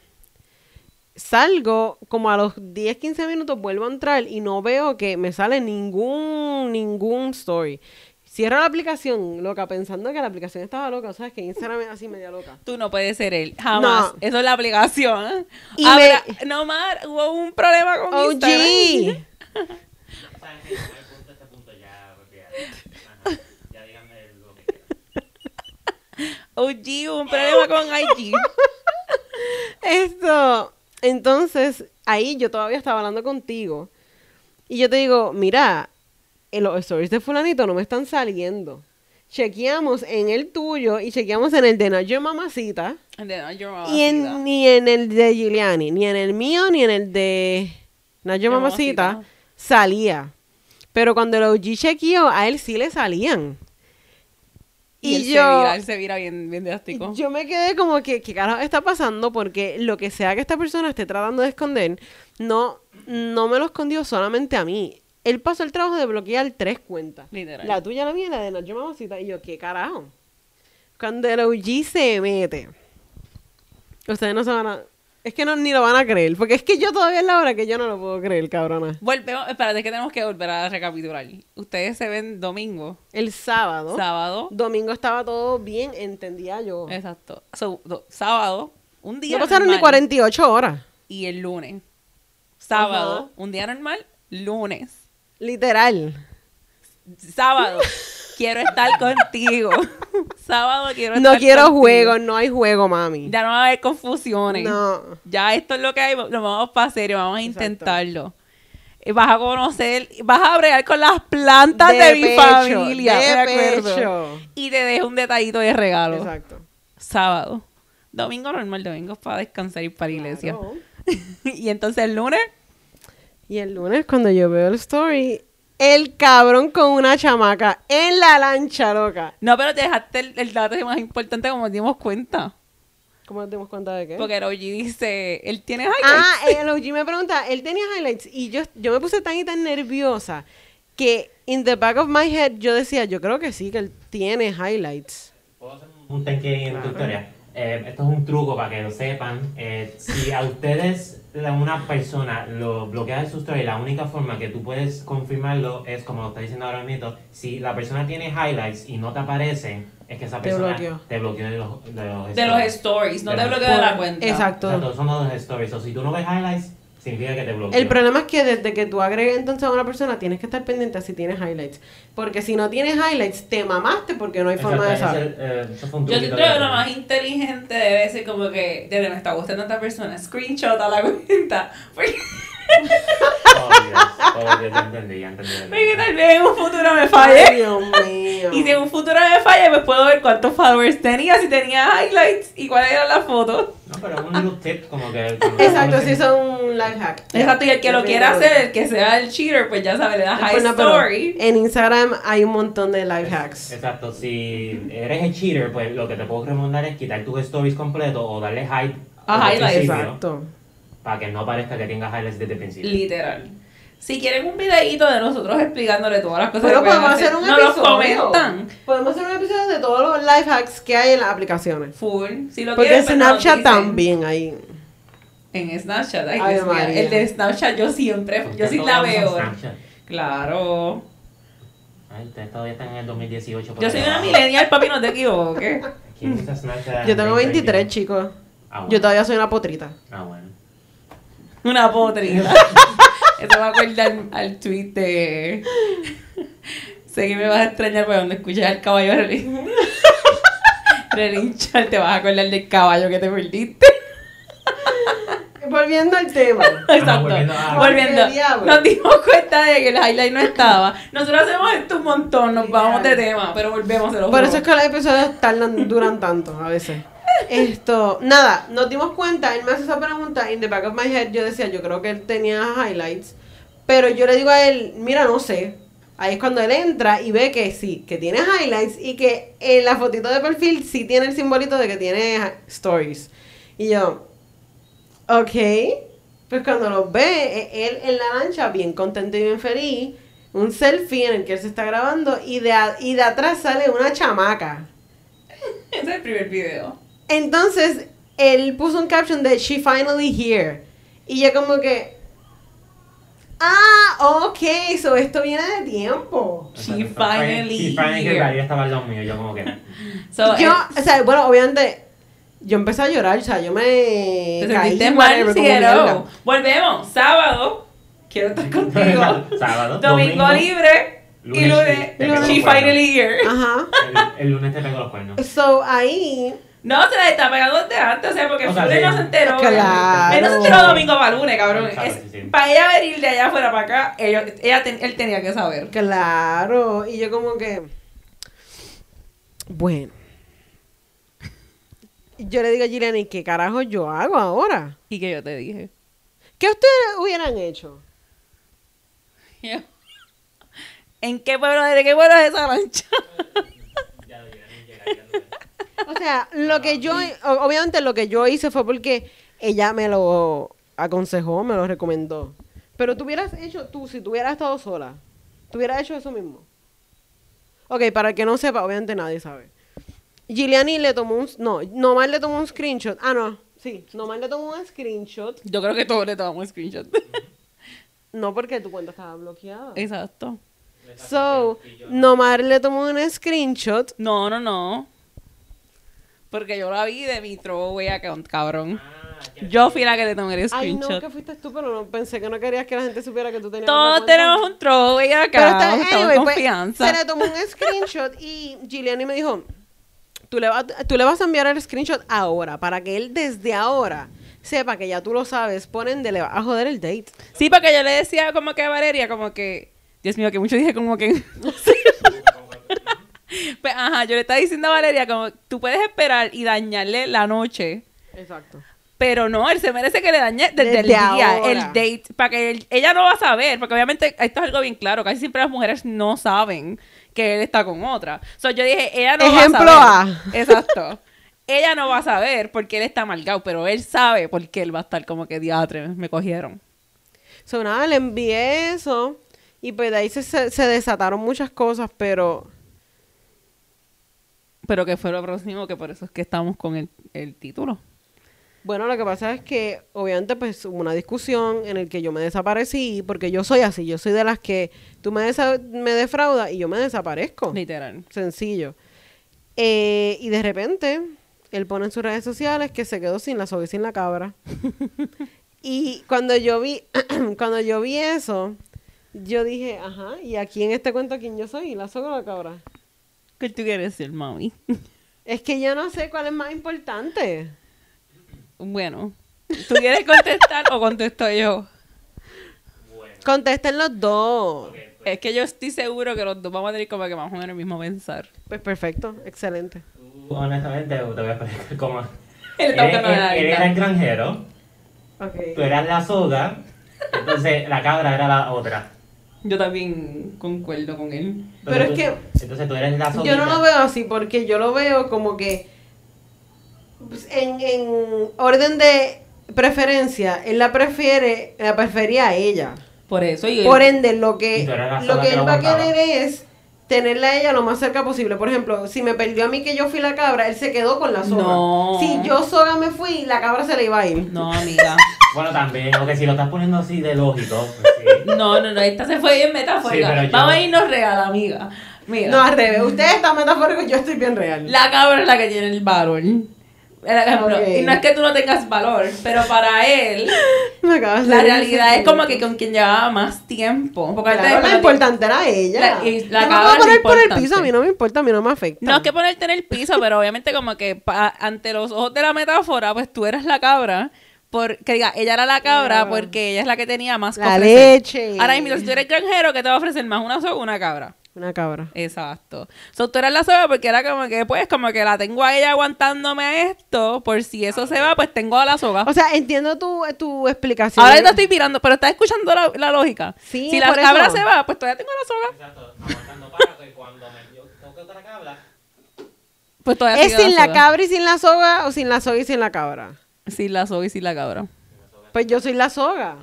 [SPEAKER 2] Salgo como a los 10, 15 minutos, vuelvo a entrar y no veo que me sale ningún, ningún story. Cierro la aplicación, loca, pensando que la aplicación estaba loca. ¿Sabes? Que Instagram es así media loca.
[SPEAKER 1] Tú no puedes ser él. Jamás.
[SPEAKER 2] No.
[SPEAKER 1] Eso es la aplicación.
[SPEAKER 2] Y me-
[SPEAKER 1] no más, hubo un problema con
[SPEAKER 2] OG.
[SPEAKER 1] Instagram. <laughs>
[SPEAKER 3] Saben que llegó el punto, este punto ya, porque ya, ajá, ya díganme lo que quieran.
[SPEAKER 1] OG, un problema con IG. <laughs>
[SPEAKER 2] Esto, entonces, ahí yo todavía estaba hablando contigo. Y yo te digo, mira, en los stories de fulanito no me están saliendo. Chequeamos en el tuyo y chequeamos en el de Nayo Mamacita.
[SPEAKER 1] And then, your
[SPEAKER 2] Y
[SPEAKER 1] mamacita.
[SPEAKER 2] en, ni en el de Giuliani, ni en el mío, ni en el de Nayo
[SPEAKER 1] De
[SPEAKER 2] Mamacita,
[SPEAKER 1] Mamacita.
[SPEAKER 2] salía. Pero cuando el OG chequeó, a él sí le salían.
[SPEAKER 1] Y,
[SPEAKER 2] Y,
[SPEAKER 1] él se
[SPEAKER 2] yo,
[SPEAKER 1] vira, él se vira bien, bien drástico.
[SPEAKER 2] yo me quedé como que, ¿qué carajo está pasando? Porque lo que sea que esta persona esté tratando de esconder, no, no me lo escondió solamente a mí. Él pasó el trabajo de bloquear tres cuentas.
[SPEAKER 1] Literal.
[SPEAKER 2] La tuya, la mía y la de Nacho Mamacita. Y yo, ¿qué carajo? Cuando el OG se mete, ustedes no se van a... Es que no, ni lo van a creer. Porque es que yo todavía es la hora que yo no lo puedo creer, cabrona.
[SPEAKER 1] Volvemos, espérate que tenemos que volver a recapitular. Ustedes se ven domingo,
[SPEAKER 2] El sábado.
[SPEAKER 1] sábado.
[SPEAKER 2] Domingo estaba todo bien, entendía yo.
[SPEAKER 1] Exacto. So, do- sábado, un día
[SPEAKER 2] No pasaron ni
[SPEAKER 1] normal,
[SPEAKER 2] 48 horas.
[SPEAKER 1] Y el lunes. Sábado,
[SPEAKER 2] Ajá.
[SPEAKER 1] un día normal, lunes.
[SPEAKER 2] Literal.
[SPEAKER 1] Sábado, <laughs> quiero estar contigo. <laughs> Sábado quiero estar
[SPEAKER 2] No quiero
[SPEAKER 1] contigo.
[SPEAKER 2] juegos, no hay juego, mami.
[SPEAKER 1] Ya no va a haber confusiones.
[SPEAKER 2] No.
[SPEAKER 1] Ya esto es lo que hay, lo vamos para serio, vamos a
[SPEAKER 2] Exacto.
[SPEAKER 1] intentarlo. Y vas a conocer, vas a bregar con las plantas de,
[SPEAKER 2] De
[SPEAKER 1] mi
[SPEAKER 2] pecho,
[SPEAKER 1] familia.
[SPEAKER 2] de
[SPEAKER 1] me acuerdo.
[SPEAKER 2] pecho.
[SPEAKER 1] Y te dejo un detallito de regalo.
[SPEAKER 2] Exacto.
[SPEAKER 1] Sábado. Domingo normal, domingo es para descansar y para la iglesia.
[SPEAKER 2] Claro. <laughs>
[SPEAKER 1] y entonces el lunes,
[SPEAKER 2] Y el lunes cuando yo veo el story, el cabrón con una chamaca en la lancha, loca.
[SPEAKER 1] no, pero te dejaste el, el dato más importante como nos dimos cuenta.
[SPEAKER 2] ¿Cómo nos dimos cuenta de qué?
[SPEAKER 1] Porque el OG dice, él tiene highlights.
[SPEAKER 2] Ah, el OG me pregunta, él tenía highlights y yo, yo me puse tan y tan nerviosa que in the back of my head yo decía, yo creo que sí, que él tiene highlights.
[SPEAKER 3] ¿Puedo hacer un tanque en tu historia? Eh, esto es un truco para que lo sepan. Eh, si a ustedes la- una persona lo bloquea de su story, la única forma que tú puedes confirmarlo es, como lo está diciendo ahora mismo, si la persona tiene highlights y no te aparecen, es que esa
[SPEAKER 2] Te
[SPEAKER 3] persona
[SPEAKER 2] bloqueó.
[SPEAKER 3] te bloqueó de los, de los
[SPEAKER 1] de los
[SPEAKER 3] stories.
[SPEAKER 1] stories, no
[SPEAKER 3] De
[SPEAKER 1] te bloqueo de la cuenta.
[SPEAKER 2] Exacto.
[SPEAKER 3] Exacto, son los stories. O si tú no ves highlights, significa que te bloqueó.
[SPEAKER 2] El problema es que desde que tú agregues entonces a una persona tienes que estar pendiente a si tienes highlights. Porque si no tienes highlights, te mamaste porque no hay forma de saber.
[SPEAKER 3] eh,
[SPEAKER 1] Yo creo que lo más inteligente debe ser como que, desde me está gustando a esta persona, screenshot a la <laughs> cuenta. Porque,
[SPEAKER 3] Oh, Dios, oh, Dios, ya entendí, ya entendí. ya <laughs>
[SPEAKER 1] porque tal vez en un futuro me falle.
[SPEAKER 2] Dios mío.
[SPEAKER 1] Si en un futuro me falle, pues puedo ver cuántos followers tenía, si tenía highlights y cuáles eran las fotos.
[SPEAKER 3] No, pero un little tip como que... como-
[SPEAKER 2] Exacto, eso es un life hack.
[SPEAKER 1] Exacto, y el que lo quiera hacer, el que sea el cheater, pues ya sabe, le da high
[SPEAKER 2] Pues no, pero
[SPEAKER 1] story.
[SPEAKER 2] En Instagram hay un montón de life hacks.
[SPEAKER 3] Exacto, si eres el cheater, pues lo que te puedo recomendar es quitar tus stories completos o darle hype
[SPEAKER 1] Ah,
[SPEAKER 3] desde el
[SPEAKER 1] highlights.
[SPEAKER 2] Exacto.
[SPEAKER 3] Para que no parezca que tengas highlights desde el principio.
[SPEAKER 1] Literal. Si quieren un videíto de nosotros explicándole todas las cosas
[SPEAKER 2] Pero
[SPEAKER 1] que
[SPEAKER 2] podemos hacer un episodio.
[SPEAKER 1] comentan.
[SPEAKER 2] Podemos hacer un episodio de todos los life hacks que hay en las aplicaciones.
[SPEAKER 1] Full. Si lo
[SPEAKER 2] Porque
[SPEAKER 1] quieren,
[SPEAKER 2] Snapchat
[SPEAKER 1] dicen.
[SPEAKER 2] también hay.
[SPEAKER 1] En Snapchat, ay,
[SPEAKER 2] Ay. María.
[SPEAKER 1] El de Snapchat yo siempre, yo sí la veo. Claro.
[SPEAKER 3] Ay, ustedes todavía están en el 2018. por
[SPEAKER 1] Yo soy una millennial, papi, no te equivoques. <laughs>
[SPEAKER 3] ¿Quién usa Snapchat?
[SPEAKER 2] Yo tengo 23,
[SPEAKER 3] 2021?
[SPEAKER 2] chicos.
[SPEAKER 3] Ah, bueno.
[SPEAKER 2] Yo todavía soy una potrita.
[SPEAKER 3] Ah, bueno.
[SPEAKER 1] Una potrita. <laughs> Eso me acuerda al, al tweet de. sé que me vas a extrañar por donde escuchas al caballo relin- <laughs> relinchar, te vas a acordar del caballo que te perdiste.
[SPEAKER 2] Volviendo al tema. <laughs>
[SPEAKER 1] Exacto.
[SPEAKER 3] volviendo a-.
[SPEAKER 1] Nos dimos cuenta de que el highlight no estaba. Nosotros hacemos esto un montón, nos vamos de tema, pero volvemos, se lo
[SPEAKER 2] Por eso es que los episodios tardan, duran tanto a veces. Esto, nada, nos dimos cuenta, él me hace esa pregunta, in the back of my head, yo decía, yo creo que él tenía highlights, pero yo le digo a él, mira, no sé. Ahí es cuando él entra y ve que sí, que tiene highlights y que en la fotito de perfil sí tiene el simbolito de que tiene stories. Y yo, ok, pues cuando lo ve, e- él en la lancha, bien contento y bien feliz, un selfie en el que él se está grabando y de, y de atrás sale una chamaca. <laughs>
[SPEAKER 1] Ese es el primer video.
[SPEAKER 2] Entonces, él puso un caption de She finally here. Y yo como que. Ah, ok, so esto viene de tiempo.
[SPEAKER 1] She finally
[SPEAKER 3] She finally
[SPEAKER 1] here.
[SPEAKER 3] Ella estaba al lado mío, yo como que... <laughs>
[SPEAKER 1] So,
[SPEAKER 2] yo,
[SPEAKER 1] eh,
[SPEAKER 2] o sea, bueno, obviamente, yo empecé a llorar, o sea, yo me
[SPEAKER 1] te
[SPEAKER 2] caí,
[SPEAKER 1] sentiste mal,
[SPEAKER 2] como
[SPEAKER 1] cielo. Volvemos. Sábado. Quiero estar <laughs> contigo.
[SPEAKER 3] Sábado,
[SPEAKER 1] Domingo libre. Y lunes,
[SPEAKER 3] te pego los
[SPEAKER 1] she finally here.
[SPEAKER 2] Ajá.
[SPEAKER 3] El, el lunes te pego los cuernos.
[SPEAKER 2] So, ahí...
[SPEAKER 1] No, se la está pegando desde antes, o sea, porque
[SPEAKER 3] O sea, sí.
[SPEAKER 1] no se enteró.
[SPEAKER 2] Claro.
[SPEAKER 1] Él no se enteró domingo para lunes, cabrón. Es-
[SPEAKER 3] sí, sí.
[SPEAKER 1] Para ella venir de allá afuera para acá, ellos- ella ten- él tenía que saber.
[SPEAKER 2] Claro. Y yo como que... Bueno. Yo le digo a Gillian, ¿y qué carajo yo hago ahora?
[SPEAKER 1] Y que yo te dije.
[SPEAKER 2] ¿Qué ustedes hubieran hecho? <laughs>
[SPEAKER 1] ¿En qué pueblo, de qué pueblo es esa lancha?
[SPEAKER 3] Ya ya lo
[SPEAKER 2] O sea, lo que yo, o- obviamente lo que yo hice fue porque ella me lo aconsejó, me lo recomendó. Pero tú hubieras hecho, tú, si tú hubieras estado sola, tú hubieras hecho eso mismo. Ok, para el que no sepa, obviamente nadie sabe. Giuliani le tomó un, no, nomás le tomó un screenshot. Ah, no, sí, nomás le tomó un screenshot.
[SPEAKER 1] Yo creo que todos le tomamos un screenshot. <laughs>
[SPEAKER 2] No porque tu cuenta estaba bloqueada.
[SPEAKER 1] Exacto.
[SPEAKER 2] So, nomás le tomó un screenshot.
[SPEAKER 1] No, no, no. Porque yo la vi de mi throwaway account, cabrón.
[SPEAKER 3] Ah,
[SPEAKER 1] Yo fui la que le tomé el
[SPEAKER 2] Ay, no,
[SPEAKER 1] screenshot.
[SPEAKER 2] que fuiste tú, pero no, pensé que no querías que la gente supiera que tú tenías
[SPEAKER 1] Todos tenemos un throwaway acá.
[SPEAKER 2] Pero está,
[SPEAKER 1] estamos
[SPEAKER 2] anyway,
[SPEAKER 1] en
[SPEAKER 2] pues,
[SPEAKER 1] confianza.
[SPEAKER 2] se le tomó un screenshot y Giuliani me dijo, tú le, vas, tú le vas a enviar el screenshot ahora, para que él desde ahora sepa que ya tú lo sabes, ponen de le vas a joder el date.
[SPEAKER 1] Sí, porque yo le decía como que a Valeria, como que. Dios mío, que mucho dije como que. <laughs> <laughs> pues, ajá, yo le estaba diciendo a Valeria, como tú puedes esperar y dañarle la noche.
[SPEAKER 2] Exacto.
[SPEAKER 1] Pero no, él se merece que le dañe desde, el día,
[SPEAKER 2] ahora.
[SPEAKER 1] el date, para que él- ella no va a saber, porque obviamente esto es algo bien claro, casi siempre las mujeres no saben que él está con otra. So, yo dije, ella no
[SPEAKER 2] Ejemplo
[SPEAKER 1] va a
[SPEAKER 2] A.
[SPEAKER 1] saber. Exacto. ella no va a saber porque él está amargado, pero él sabe porque él va a estar como que diatre, me cogieron.
[SPEAKER 2] So, nada, le envié eso y pues de ahí se, se desataron muchas cosas, pero
[SPEAKER 1] Pero que fue lo próximo, que por eso es que estamos con el, el título.
[SPEAKER 2] bueno, lo que pasa es que obviamente pues hubo una discusión en el que yo me desaparecí porque yo soy así, yo soy de las que tú me, desa- me defraudas y yo me desaparezco.
[SPEAKER 1] Literal.
[SPEAKER 2] Sencillo. Eh, y de repente, él pone en sus redes sociales que se quedó sin la soga y sin la cabra. <laughs> y cuando yo vi, <clears throat> cuando yo vi eso, yo dije, ajá, ¿y aquí en este cuento quién yo soy? ¿La soga o la cabra?
[SPEAKER 1] ¿Qué tú quieres decir, mami?
[SPEAKER 2] Es que yo no sé cuál es más importante.
[SPEAKER 1] bueno, ¿tú quieres contestar o contesto yo?
[SPEAKER 3] Bueno,
[SPEAKER 2] Contesten los dos.
[SPEAKER 3] pues,
[SPEAKER 1] Es que yo estoy seguro que los dos vamos a tener como que más o menos el mismo pensar.
[SPEAKER 2] Pues perfecto, excelente.
[SPEAKER 3] tú, honestamente, te voy a explicar cómo.
[SPEAKER 1] Él está buscando la
[SPEAKER 3] él era
[SPEAKER 1] verdad.
[SPEAKER 3] el granjero, tú eras la soga, entonces la cabra era la otra.
[SPEAKER 1] Yo también concuerdo con él.
[SPEAKER 2] Pero es
[SPEAKER 3] tú-
[SPEAKER 2] que
[SPEAKER 3] Entonces tú eres la.
[SPEAKER 2] Yo no lo veo así porque yo lo veo como que pues, en, en orden de preferencia, él la prefiere, la prefería a ella.
[SPEAKER 1] Por eso, y
[SPEAKER 2] Por ende, lo que, lo que
[SPEAKER 3] que
[SPEAKER 2] él
[SPEAKER 3] lo
[SPEAKER 2] va a querer es tenerla a ella lo más cerca posible. Por ejemplo, si me perdió a mí que yo fui la cabra, él se quedó con la soga.
[SPEAKER 1] No.
[SPEAKER 2] Si yo soga me fui, la cabra se le iba a ir.
[SPEAKER 1] No, <laughs> amiga.
[SPEAKER 3] Bueno, también, porque si lo estás poniendo así de lógico, pues sí.
[SPEAKER 1] No, no, no, esta se fue bien metafórica.
[SPEAKER 3] Sí, pero yo-
[SPEAKER 1] Vamos a irnos real, amiga. Mira,
[SPEAKER 2] No, al revés. Usted está metafórico, yo estoy bien real.
[SPEAKER 1] la cabra es la que tiene el valor. El ejemplo.
[SPEAKER 2] Ok.
[SPEAKER 1] Y no es que tú no tengas valor, pero para él, <laughs> la realidad es como que con quien llevaba más tiempo. Porque
[SPEAKER 2] Claro,
[SPEAKER 1] después
[SPEAKER 2] lo
[SPEAKER 1] no te-
[SPEAKER 2] importante era ella.
[SPEAKER 1] La- y la
[SPEAKER 2] Yo me puedo poner por el piso, a mí no me importa, a mí no me afecta.
[SPEAKER 1] No es que ponerte en el piso, pero obviamente como que pa- ante los ojos de la metáfora, pues tú eras la cabra. Por, que diga, ella era la cabra
[SPEAKER 2] Claro.
[SPEAKER 1] porque ella es la que tenía más
[SPEAKER 2] La leche.
[SPEAKER 1] Ahora mismo, si tú eres granjero, ¿qué te va a ofrecer más? ¿Una soga o una cabra?
[SPEAKER 2] Una cabra.
[SPEAKER 1] Exacto. So, tú eras la soga porque era como que, pues, como que la tengo a ella aguantándome a esto. Por si eso se va, pues tengo a la soga.
[SPEAKER 2] O sea, entiendo tu, tu explicación.
[SPEAKER 1] Ahora te estoy mirando, pero estás escuchando la, la lógica.
[SPEAKER 2] Sí,
[SPEAKER 1] si la
[SPEAKER 2] por
[SPEAKER 1] cabra
[SPEAKER 2] eso.
[SPEAKER 1] se va, pues todavía tengo la soga.
[SPEAKER 3] Exacto, aguantando para que cuando me yo toque otra cabra,
[SPEAKER 1] Pues todavía
[SPEAKER 2] ¿Es sin la
[SPEAKER 1] soga.
[SPEAKER 2] cabra y sin la soga o sin la soga y sin la cabra?
[SPEAKER 1] Sin la soga y sin la cabra.
[SPEAKER 2] Pues yo soy la soga.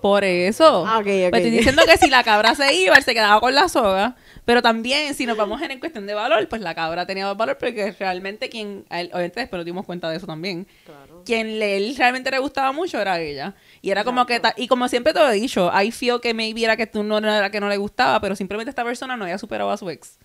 [SPEAKER 1] Por eso.
[SPEAKER 2] Ah, ok, ok.
[SPEAKER 1] Pues estoy diciendo que si la cabra se iba, él se quedaba con la soga. Pero también, si nos vamos en cuestión de valor, pues la cabra tenía más valor porque realmente quien, él- obviamente después nos dimos cuenta de eso también,
[SPEAKER 2] Claro.
[SPEAKER 1] quien le, él realmente le gustaba mucho era ella. Y era como que, y como siempre te lo he dicho, I feel que maybe era que tú no era que no le gustaba, pero simplemente esta persona no había superado a su ex.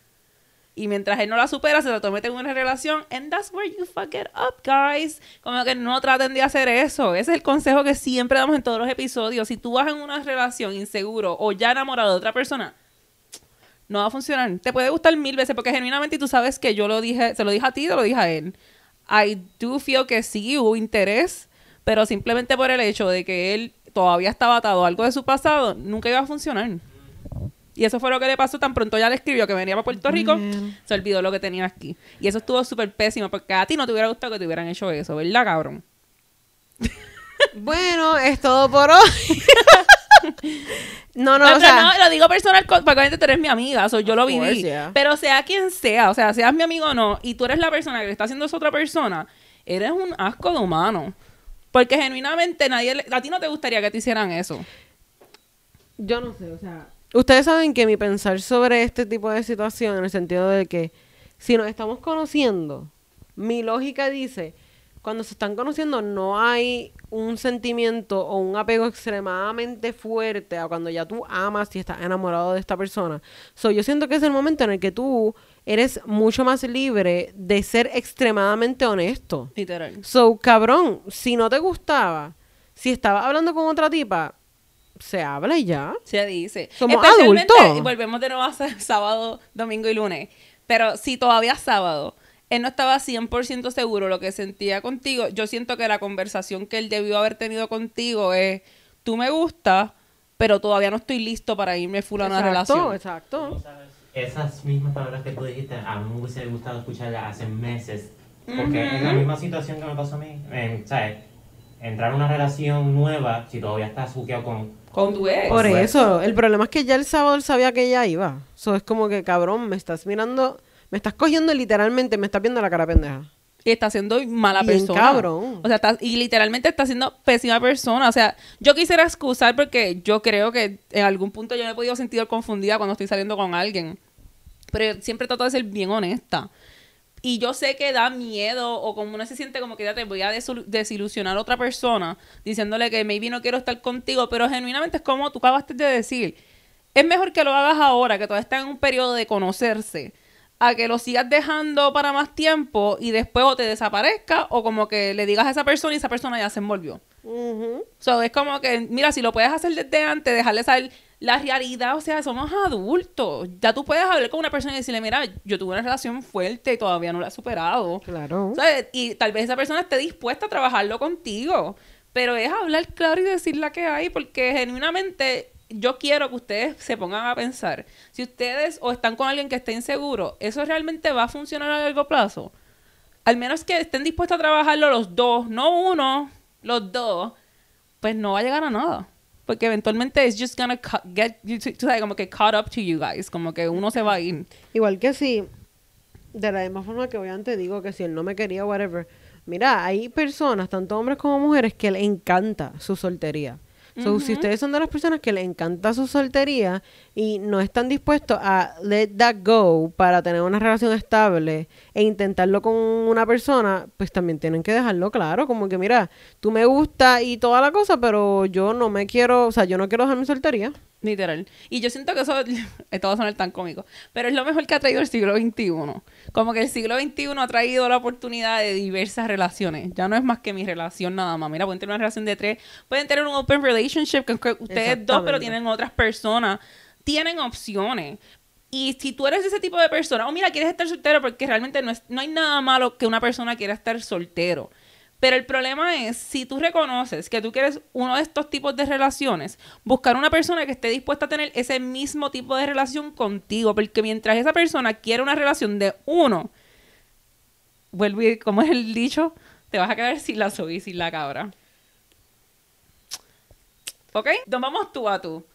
[SPEAKER 1] Y mientras él no la supera, se trató de meter en una relación. And that's where you fuck it up, guys. Como que no traten de hacer eso. Ese es el consejo que siempre damos en todos los episodios. Si tú vas en una relación inseguro o ya enamorado de otra persona, no va a funcionar. Te puede gustar mil veces porque genuinamente tú sabes que yo lo dije, se lo dije a ti, te lo dije a él. I do feel que sí hubo interés, pero simplemente por el hecho de que él todavía estaba atado a algo de su pasado, nunca iba a funcionar. Y eso fue lo que le pasó tan pronto ya le escribió que venía para Puerto Rico, se olvidó lo que tenía aquí. Y eso estuvo súper pésimo porque a ti no te hubiera gustado que te hubieran hecho eso, ¿verdad, cabrón?
[SPEAKER 2] Bueno, es todo por hoy. <laughs> no, no,
[SPEAKER 1] No,
[SPEAKER 2] o sea,
[SPEAKER 1] no, lo digo personal porque tú eres mi amiga, so, yo lo viví.
[SPEAKER 2] course, yeah.
[SPEAKER 1] Pero sea quien sea, o sea, seas mi amigo o no, y tú eres la persona que le está haciendo eso a otra persona, eres un asco de humano. Porque genuinamente nadie, le- a ti no te gustaría que te hicieran eso.
[SPEAKER 2] yo no sé, o sea, ustedes saben que mi pensar sobre este tipo de situación en el sentido de que si nos estamos conociendo, mi lógica dice, cuando se están conociendo no hay un sentimiento o un apego extremadamente fuerte a cuando ya tú amas y estás enamorado de esta persona. So, yo siento que es el momento en el que tú eres mucho más libre de ser extremadamente honesto.
[SPEAKER 1] Literal.
[SPEAKER 2] So, cabrón, si no te gustaba, si estabas hablando con otra tipa, se habla y ya.
[SPEAKER 1] Se dice.
[SPEAKER 2] Somos
[SPEAKER 1] Especialmente,
[SPEAKER 2] adultos.
[SPEAKER 1] y volvemos de nuevo a ser sábado, domingo y lunes. Pero si todavía es sábado, él no estaba 100% seguro lo que sentía contigo, yo siento que la conversación que él debió haber tenido contigo es, tú me gustas, pero todavía no estoy listo para irme full a una relación.
[SPEAKER 2] Exacto.
[SPEAKER 3] Esas mismas palabras que tú dijiste, a mí me hubiese gustado escucharlas hace meses. Porque es la misma situación que me pasó a mí. Eh, ¿Sabes? Entrar a una relación nueva, si todavía estás buqueado con...
[SPEAKER 1] Con tu ex.
[SPEAKER 2] Por
[SPEAKER 3] Pues-
[SPEAKER 2] eso, el problema es que ya el sábado él sabía que ella iba. So, es como que, cabrón, me estás mirando, me estás cogiendo literalmente, me estás viendo la cara pendeja.
[SPEAKER 1] Y está siendo mala
[SPEAKER 2] Bien
[SPEAKER 1] persona.
[SPEAKER 2] cabrón.
[SPEAKER 1] O sea, está- y literalmente está siendo pésima persona. O sea, yo quisiera excusar porque yo creo que en algún punto yo me he podido sentir confundida cuando estoy saliendo con alguien. Pero siempre trato de ser bien honesta. Y yo sé que da miedo o como uno se siente como que ya te voy a desilusionar a otra persona diciéndole que maybe no quiero estar contigo, pero genuinamente es como tú acabaste de decir. Es mejor que lo hagas ahora, que todavía está en un periodo de conocerse, a que lo sigas dejando para más tiempo y después o te desaparezca o como que le digas a esa persona y esa persona ya se envolvió. So, es como que, mira, si lo puedes hacer desde antes, dejarle saber la realidad, o sea, somos adultos. Ya tú puedes hablar con una persona y decirle, mira, yo tuve una relación fuerte y todavía no la he superado.
[SPEAKER 2] Claro.
[SPEAKER 1] ¿Sabes? Y tal vez esa persona esté dispuesta a trabajarlo contigo. Pero es hablar claro y decir la que hay, porque genuinamente yo quiero que ustedes se pongan a pensar. Si ustedes o están con alguien que esté inseguro, ¿eso realmente va a funcionar a largo plazo? Al menos que estén dispuestos a trabajarlo los dos, no uno, los dos, pues no va a llegar a nada. Porque eventualmente it's just gonna get, tú sabes, como que caught up to you guys, como que uno se va a ir.
[SPEAKER 2] Igual que si, de la misma forma que obviamente digo que si él no me quería, whatever. Mira, hay personas, tanto hombres como mujeres, que les encanta su soltería. So, si ustedes son de las personas que les encanta su soltería y no están dispuestos a let that go para tener una relación estable e intentarlo con una persona, pues también tienen que dejarlo claro, como que mira, tú me gusta y toda la cosa, pero yo no me quiero, o sea, yo no quiero dejar mi soltería.
[SPEAKER 1] Literal. Y yo siento que eso, <laughs> esto va a sonar tan cómico, pero es lo mejor que ha traído el siglo XXI. Como que el siglo XXI ha traído la oportunidad de diversas relaciones. Ya no es más que mi relación nada más. Mira, pueden tener una relación de tres, pueden tener un open relationship que ustedes dos, pero tienen otras personas. Tienen opciones. Y si tú eres ese tipo de persona, o mira, quieres estar soltero porque realmente no, es, no hay nada malo que una persona quiera estar soltero. Pero el problema es, si tú reconoces que tú quieres uno de estos tipos de relaciones, buscar una persona que esté dispuesta a tener ese mismo tipo de relación contigo, porque mientras esa persona quiere una relación de uno, vuelvo y como es el dicho, te vas a quedar sin la soga y sin la cabra. ¿Ok? Nos vamos tú a tú.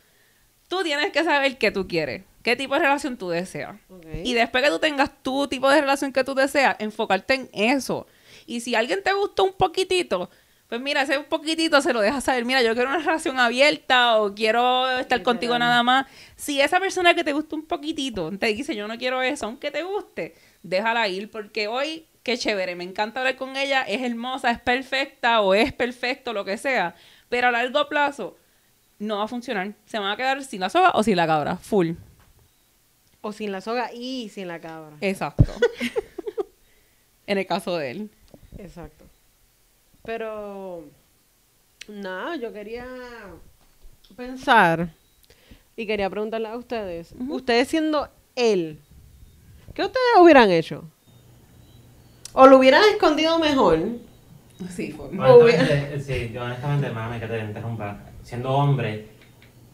[SPEAKER 1] Tú tienes que saber qué tú quieres, qué tipo de relación tú deseas. Y después que tú tengas tu tipo de relación que tú deseas, enfocarte en eso. Y si alguien te gustó un poquitito, pues mira, ese un poquitito se lo dejas saber. Mira, yo quiero una relación abierta o quiero estar contigo nada más. Si esa persona que te gusta un poquitito te dice yo no quiero eso, aunque te guste, déjala ir porque hoy, qué chévere, me encanta hablar con ella, es hermosa, es perfecta o es perfecto, lo que sea. Pero a largo plazo no va a funcionar. Se van a quedar sin la soga o sin la cabra. Full.
[SPEAKER 2] O sin la soga y sin la cabra.
[SPEAKER 1] Exacto. <laughs> en el caso de él.
[SPEAKER 2] Exacto. Pero, nada, yo quería pensar y quería preguntarle a ustedes, ustedes siendo él, ¿qué ustedes hubieran hecho? ¿O lo hubieran escondido mejor?
[SPEAKER 1] Sí, fue.
[SPEAKER 3] Honestamente, sí, yo honestamente, mami, que te interrumpa. Siendo hombre,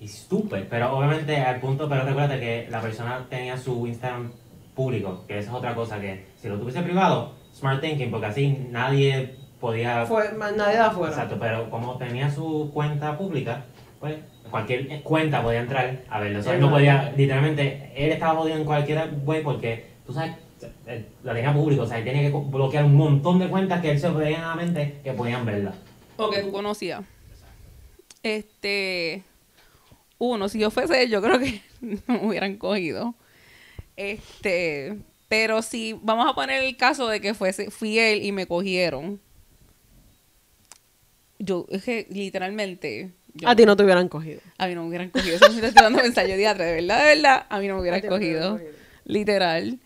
[SPEAKER 3] y súper, pero obviamente al punto, pero recuerda que la persona tenía su Instagram público, que esa es otra cosa, que si lo tuviese privado, smart thinking, porque así nadie podía...
[SPEAKER 2] Fue, más nadie de afuera.
[SPEAKER 3] Exacto, pero como tenía su cuenta pública, pues cualquier cuenta podía entrar a verlo. O sea, él no podía, literalmente, él estaba jodido en cualquier web porque, tú sabes, eh, la tenía público, o sea, él tenía que bloquear un montón de cuentas que él se veía en la mente que podían verla.
[SPEAKER 1] O que tú conocías. Este. Uno, si yo fuese él, yo creo que <laughs> no me hubieran cogido. Este. Pero si vamos a poner el caso de que fuese, fui él y me cogieron. Yo, es que literalmente. yo-
[SPEAKER 2] A ti no te hubieran cogido.
[SPEAKER 1] a mí no me hubieran cogido. Eso me está tratando de <laughs> pensar. Yo diatre, de verdad, de verdad, a mí no me hubieran
[SPEAKER 2] no
[SPEAKER 1] cogido. Literal.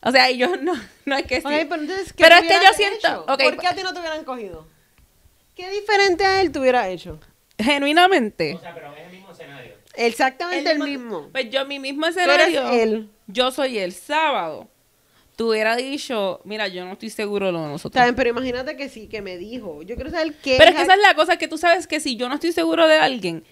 [SPEAKER 1] O sea, yo no, no es que sí.
[SPEAKER 2] Pero entonces, ¿qué
[SPEAKER 1] Pero
[SPEAKER 2] tú
[SPEAKER 1] es que yo siento-
[SPEAKER 2] hecho?
[SPEAKER 1] ok,
[SPEAKER 2] ¿Por qué a ti no te hubieran cogido? ¿Qué diferente a él te hubiera hecho?
[SPEAKER 1] Genuinamente.
[SPEAKER 3] O sea, pero es el mismo escenario.
[SPEAKER 2] Exactamente el mismo.
[SPEAKER 1] Pues yo, mi mismo
[SPEAKER 2] Tú eres
[SPEAKER 1] escenario.
[SPEAKER 2] él.
[SPEAKER 1] Yo soy el sábado. Tú hubieras dicho, mira, yo no estoy seguro de lo de nosotros.
[SPEAKER 2] ¿Saben? Pero imagínate que sí, que me dijo. Yo quiero saber qué.
[SPEAKER 1] Pero es que esa es la cosa, que tú sabes que si yo no estoy seguro de alguien,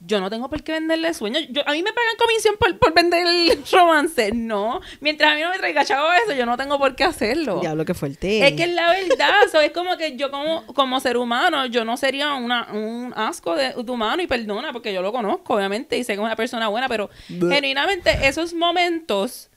[SPEAKER 1] yo no tengo por qué venderle sueños. Yo, a mí me pagan comisión por, por vender el <laughs> romance. No. Mientras a mí no me traiga chavo eso, yo no tengo por qué hacerlo.
[SPEAKER 2] Diablo, que fuerte.
[SPEAKER 1] Es que es la verdad, <laughs> so, es como que yo como, como ser humano, yo no sería una, un asco de, de humano y perdona, porque yo lo conozco, obviamente, y sé que es una persona buena, pero
[SPEAKER 2] Bleh.
[SPEAKER 1] genuinamente esos momentos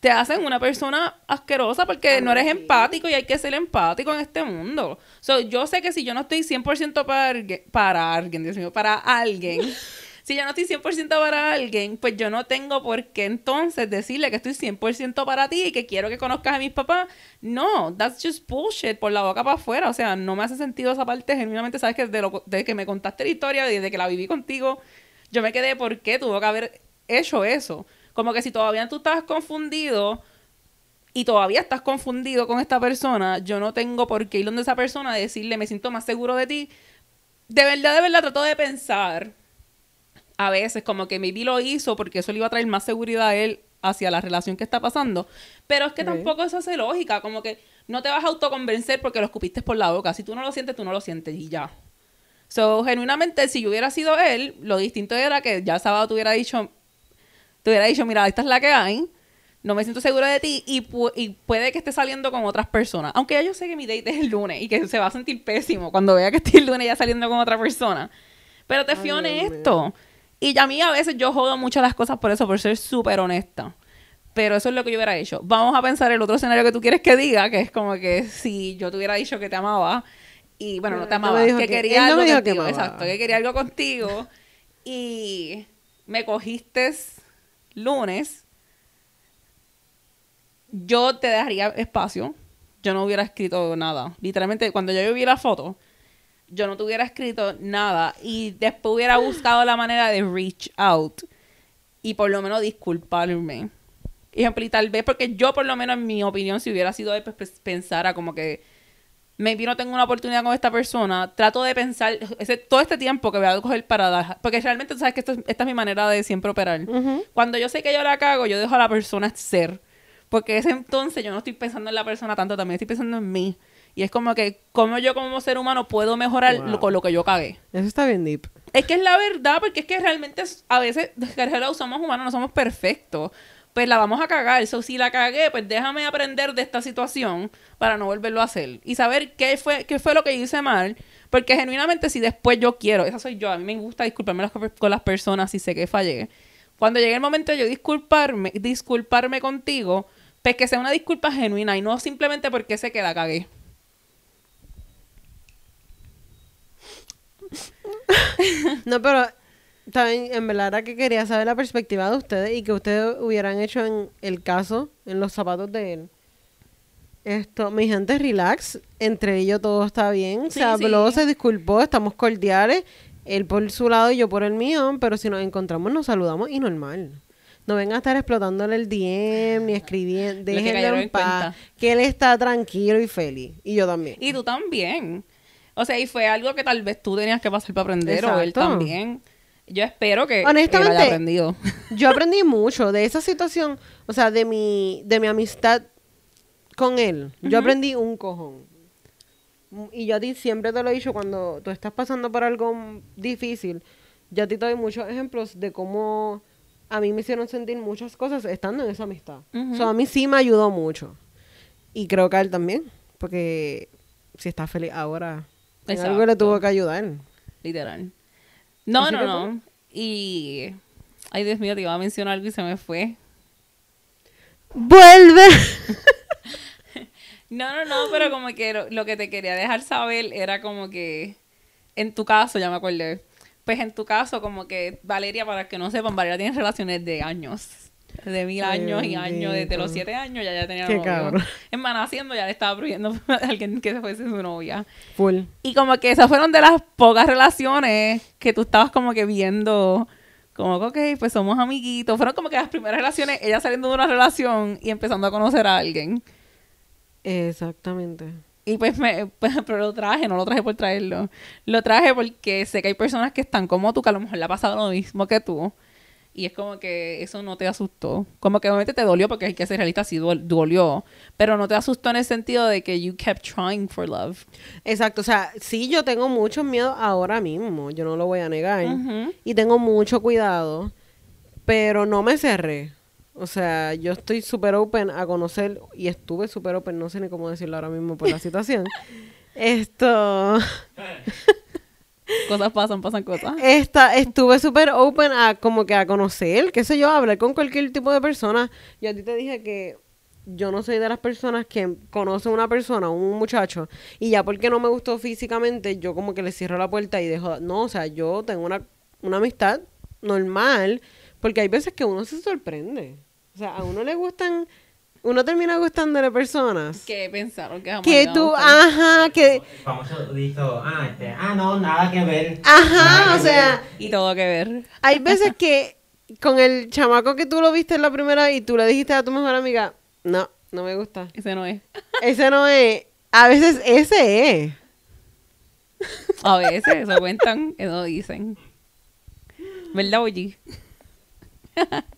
[SPEAKER 1] te hacen una persona asquerosa porque no eres empático y hay que ser empático en este mundo. So, yo sé que si yo no estoy 100% para, alguien- para alguien, Dios mío, para alguien, <laughs> si yo no estoy 100% para alguien, pues yo no tengo por qué entonces decirle que estoy 100% para ti y que quiero que conozcas a mis papás. No, that's just bullshit por la boca para afuera. O sea, no me hace sentido esa parte. Genuinamente, sabes que de, lo, de que me contaste la historia, desde que la viví contigo, yo me quedé por qué tuvo que haber hecho eso. Como que si todavía tú estabas confundido y todavía estás confundido con esta persona, yo no tengo por qué ir donde esa persona a decirle, me siento más seguro de ti. De verdad, de verdad, trato de pensar a veces como que maybe lo hizo porque eso le iba a traer más seguridad a él hacia la relación que está pasando. Pero es que tampoco eso hace lógica, como que no te vas a autoconvencer porque lo escupiste por la boca. Si tú no lo sientes, tú no lo sientes y ya. So, genuinamente, si yo hubiera sido él, lo distinto era que ya el sábado te hubiera dicho, te hubiera dicho, mira, esta es la que hay, no me siento segura de ti y, pu- y puede que esté saliendo con otras personas. Aunque ya yo sé que mi date es el lunes y que se va a sentir pésimo cuando vea que <laughs> estoy el lunes ya saliendo con otra persona. Pero te fui
[SPEAKER 2] Ay,
[SPEAKER 1] honesto. Y a mí a veces yo jodo mucho las cosas por eso, por ser súper honesta. Pero eso es lo que yo hubiera hecho. Vamos a pensar el otro escenario que tú quieres que diga, que es como que si yo te hubiera dicho que te amaba y bueno, no te
[SPEAKER 2] no
[SPEAKER 1] amaba, que,
[SPEAKER 2] que-
[SPEAKER 1] quería
[SPEAKER 2] no
[SPEAKER 1] algo
[SPEAKER 2] que
[SPEAKER 1] contigo,
[SPEAKER 2] amaba.
[SPEAKER 1] exacto, que quería algo contigo y me cogiste lunes, yo te dejaría espacio. Yo no hubiera escrito nada. Literalmente, cuando yo vi la foto, yo no te hubiera escrito nada y después hubiera buscado la manera de reach out y por lo menos disculparme. Ejemplo, y tal vez porque yo por lo menos en mi opinión, si hubiera sido él, pues, pensara como que maybe no tengo una oportunidad con esta persona, trato de pensar ese, todo este tiempo que voy a coger para dar, porque realmente tú sabes que esto es- esta es mi manera de siempre operar.
[SPEAKER 2] Ujú.
[SPEAKER 1] Cuando yo sé que yo la cago, yo dejo a la persona ser. Porque ese entonces yo no estoy pensando en la persona tanto, también estoy pensando en mí. Y es como que, como yo como ser humano puedo mejorar
[SPEAKER 2] Wow.
[SPEAKER 1] lo- con lo que yo cagué.
[SPEAKER 2] Eso está bien deep.
[SPEAKER 1] Es que es la verdad, porque es que realmente a veces, hello, somos humanos, no somos perfectos. Pues la vamos a cagar. So, si la cagué, pues déjame aprender de esta situación para no volverlo a hacer. Y saber qué fue, qué fue lo que hice mal. Porque genuinamente, si después yo quiero, esa soy yo, a mí me gusta disculparme con las personas si sé que fallé. Cuando llegue el momento de yo disculparme, disculparme contigo, pues que sea una disculpa genuina y no simplemente porque sé que la cagué.
[SPEAKER 2] No, pero también en verdad era que quería saber la perspectiva de ustedes y que ustedes hubieran hecho en el caso, en los zapatos de él. Esto, mi gente, relax. Entre ellos todo está bien.
[SPEAKER 1] Sí,
[SPEAKER 2] se habló,
[SPEAKER 1] sí.
[SPEAKER 2] se disculpó, estamos cordiales. Él por su lado y yo por el mío. Pero si nos encontramos, nos saludamos y normal. No vengan a estar explotándole el DM ni escribiendo.
[SPEAKER 1] cayeron
[SPEAKER 2] en paz. Que él está tranquilo y feliz. Y yo también.
[SPEAKER 1] Y tú también. O sea, y fue algo que tal vez tú tenías que pasar para aprender o él también. Yo espero que
[SPEAKER 2] Honestamente,
[SPEAKER 1] él haya aprendido.
[SPEAKER 2] Yo aprendí mucho de esa situación, o sea, de mi, de mi amistad con él. Yo aprendí un cojón. Y yo a ti siempre te lo he dicho, cuando tú estás pasando por algo difícil, yo a ti te doy muchos ejemplos de cómo a mí me hicieron sentir muchas cosas estando en esa amistad.
[SPEAKER 1] Ujú.
[SPEAKER 2] O sea, a mí sí me ayudó mucho. Y creo que a él también, porque si está feliz ahora, en algo le tuvo que ayudar.
[SPEAKER 1] Literal. No,
[SPEAKER 2] Así
[SPEAKER 1] no, no. Y. Ay, Dios mío, te iba a mencionar algo y se me fue.
[SPEAKER 2] ¡Vuelve! <laughs>
[SPEAKER 1] No, no, no, pero como que lo, lo que te quería dejar saber era como que. En tu caso, ya me acordé. Pues en tu caso, como que Valeria, para que no sepan, Valeria tiene relaciones de años. De mil
[SPEAKER 2] Ay,
[SPEAKER 1] años y años. Desde los siete años ya ya tenía
[SPEAKER 2] Qué
[SPEAKER 1] novio.
[SPEAKER 2] cabrón.
[SPEAKER 1] Más, naciendo ya le estaba prohibiendo <laughs> a alguien que fuese su novia.
[SPEAKER 2] Full.
[SPEAKER 1] Y como que esas fueron de las pocas relaciones que tú estabas como que viendo, como que, ok, pues somos amiguitos. Fueron como que las primeras relaciones, ella saliendo de una relación y empezando a conocer a alguien.
[SPEAKER 2] Exactamente.
[SPEAKER 1] Y pues, me, pues, <laughs> pero lo traje, no lo traje por traerlo. Lo traje porque sé que hay personas que están como tú, que a lo mejor le ha pasado lo mismo que tú. Y es como que eso no te asustó. Como que obviamente te dolió porque hay que ser realista, sí dolió. Pero no te asustó en el sentido de que you kept trying for love.
[SPEAKER 2] Exacto, o sea, sí yo tengo mucho miedo ahora mismo, yo no lo voy a negar. Y tengo mucho cuidado, pero no me cerré. O sea, yo estoy súper open a conocer, y estuve súper open, no sé ni cómo decirlo ahora mismo por la <laughs> situación. Esto, <laughs>
[SPEAKER 1] Cosas pasan, pasan cosas.
[SPEAKER 2] esta, estuve súper open a como que a conocer, qué sé yo, a hablar con cualquier tipo de persona. Yo a ti te dije que yo no soy de las personas que conocen a una persona, un muchacho, y ya porque no me gustó físicamente, yo como que le cierro la puerta y dejo, no, o sea, yo tengo una, una amistad normal, porque hay veces que uno se sorprende. O sea, a uno le gustan, uno termina gustándole personas
[SPEAKER 1] que pensaron que
[SPEAKER 2] que tú, ajá, que,
[SPEAKER 3] El famoso dicho, ah, este, ah, no, nada que ver.
[SPEAKER 2] ajá, o sea,
[SPEAKER 3] ver.
[SPEAKER 1] y todo que ver.
[SPEAKER 2] Hay <laughs> veces que con el chamaco que tú lo viste en la primera y tú le dijiste a tu mejor amiga, no, no me gusta.
[SPEAKER 1] Ese no es.
[SPEAKER 2] Ese no es. A veces ese es.
[SPEAKER 1] A veces eso cuentan, eso dicen. ¿Verdad, Oye? <laughs>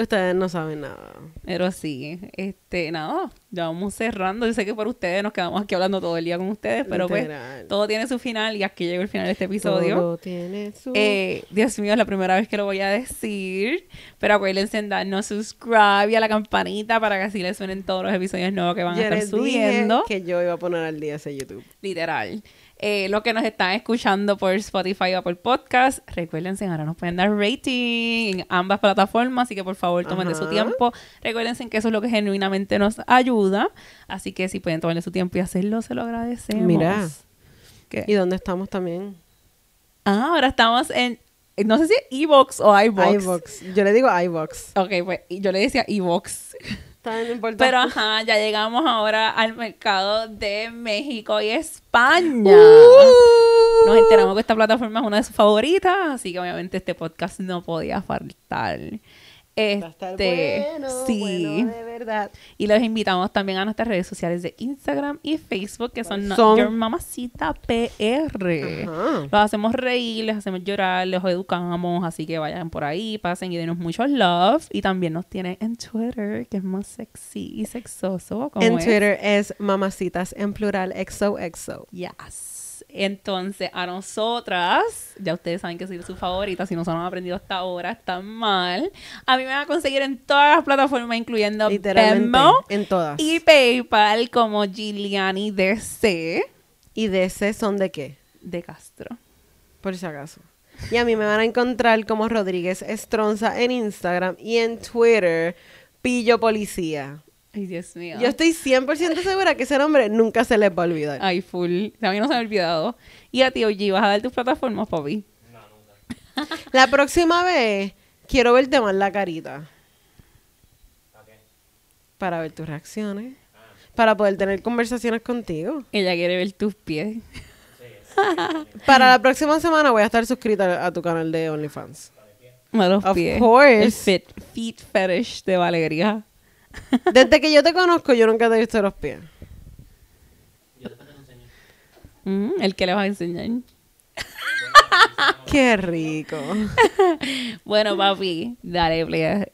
[SPEAKER 2] Ustedes no saben nada.
[SPEAKER 1] Pero sí, este, nada, ya vamos cerrando. Yo sé que por ustedes nos quedamos aquí hablando todo el día con ustedes, pero pues todo tiene su final y aquí llegó el final de este episodio.
[SPEAKER 2] Todo tiene su...
[SPEAKER 1] Eh, Dios mío, es la primera vez que lo voy a decir. Pero acuérdense en darnos subscribe y a la campanita para que así les suenen todos los episodios nuevos que van a estar
[SPEAKER 2] les
[SPEAKER 1] subiendo.
[SPEAKER 2] dije que yo iba a poner al día ese YouTube.
[SPEAKER 1] Literal. Eh, los que nos están escuchando por Spotify o por podcast, recuérdense, ahora nos pueden dar rating en ambas plataformas, así que por favor tomen su tiempo. Recuérdense que eso es lo que genuinamente nos ayuda, así que si pueden tomarle su tiempo y hacerlo, se lo agradecemos.
[SPEAKER 2] Mira.
[SPEAKER 1] ¿Qué?
[SPEAKER 2] ¿Y dónde estamos también?
[SPEAKER 1] Ah, ahora estamos en, no sé si iVox o iVox.
[SPEAKER 2] iVox. Yo le digo iVox.
[SPEAKER 1] Ok, pues yo le decía iVox. <laughs> Pero ajá, ya llegamos ahora al mercado de México y España.
[SPEAKER 2] Uh.
[SPEAKER 1] Nos enteramos que esta plataforma es una de sus favoritas, así que obviamente este podcast no podía faltar.
[SPEAKER 2] Va a estar
[SPEAKER 1] Este,
[SPEAKER 2] bueno,
[SPEAKER 1] sí.
[SPEAKER 2] bueno de verdad.
[SPEAKER 1] Y los invitamos también a nuestras redes sociales de Instagram y Facebook, que son,
[SPEAKER 2] Son-
[SPEAKER 1] Your Mamacita PR.
[SPEAKER 2] Ajá.
[SPEAKER 1] Los hacemos reír, les hacemos llorar, los educamos, así que vayan por ahí, pasen y denos mucho love. Y también nos tienen en Twitter, que es más sexy y sexoso.
[SPEAKER 2] En
[SPEAKER 1] es.
[SPEAKER 2] Twitter es mamacitas en plural XOXO.
[SPEAKER 1] Yes. Entonces, a nosotras, ya ustedes saben que soy su favorita, si no se lo han aprendido hasta ahora, está mal. A mí me van a conseguir en todas las plataformas, incluyendo. Venmo
[SPEAKER 2] En todas.
[SPEAKER 1] y PayPal, como Giuliani DC
[SPEAKER 2] ¿Y ese son de qué?
[SPEAKER 1] de Castro.
[SPEAKER 2] Por si acaso. Y a mí me van a encontrar como Rodríguez Estronza en Instagram y en Twitter, Pillo Policía.
[SPEAKER 1] Ay, Dios mío.
[SPEAKER 2] Yo estoy 100% segura que ese nombre nunca se les va a olvidar.
[SPEAKER 1] Ay, full. A mí no se me ha olvidado. Y a ti, oye, ¿vas a dar tus plataformas, papi?
[SPEAKER 2] La próxima vez quiero verte más la carita. Para ver tus reacciones. Para poder tener conversaciones contigo.
[SPEAKER 1] Ella quiere ver tus pies.
[SPEAKER 2] Para la próxima semana voy a estar suscrita a tu canal de OnlyFans.
[SPEAKER 1] A los
[SPEAKER 2] Of
[SPEAKER 1] pies.
[SPEAKER 2] course.
[SPEAKER 1] El fit, feet fetish de Valeria.
[SPEAKER 2] Desde que yo te conozco, yo nunca te he visto los pies.
[SPEAKER 1] Mm, el que le vas a enseñar.
[SPEAKER 2] Qué rico. <laughs>
[SPEAKER 1] Bueno, papi, dale play.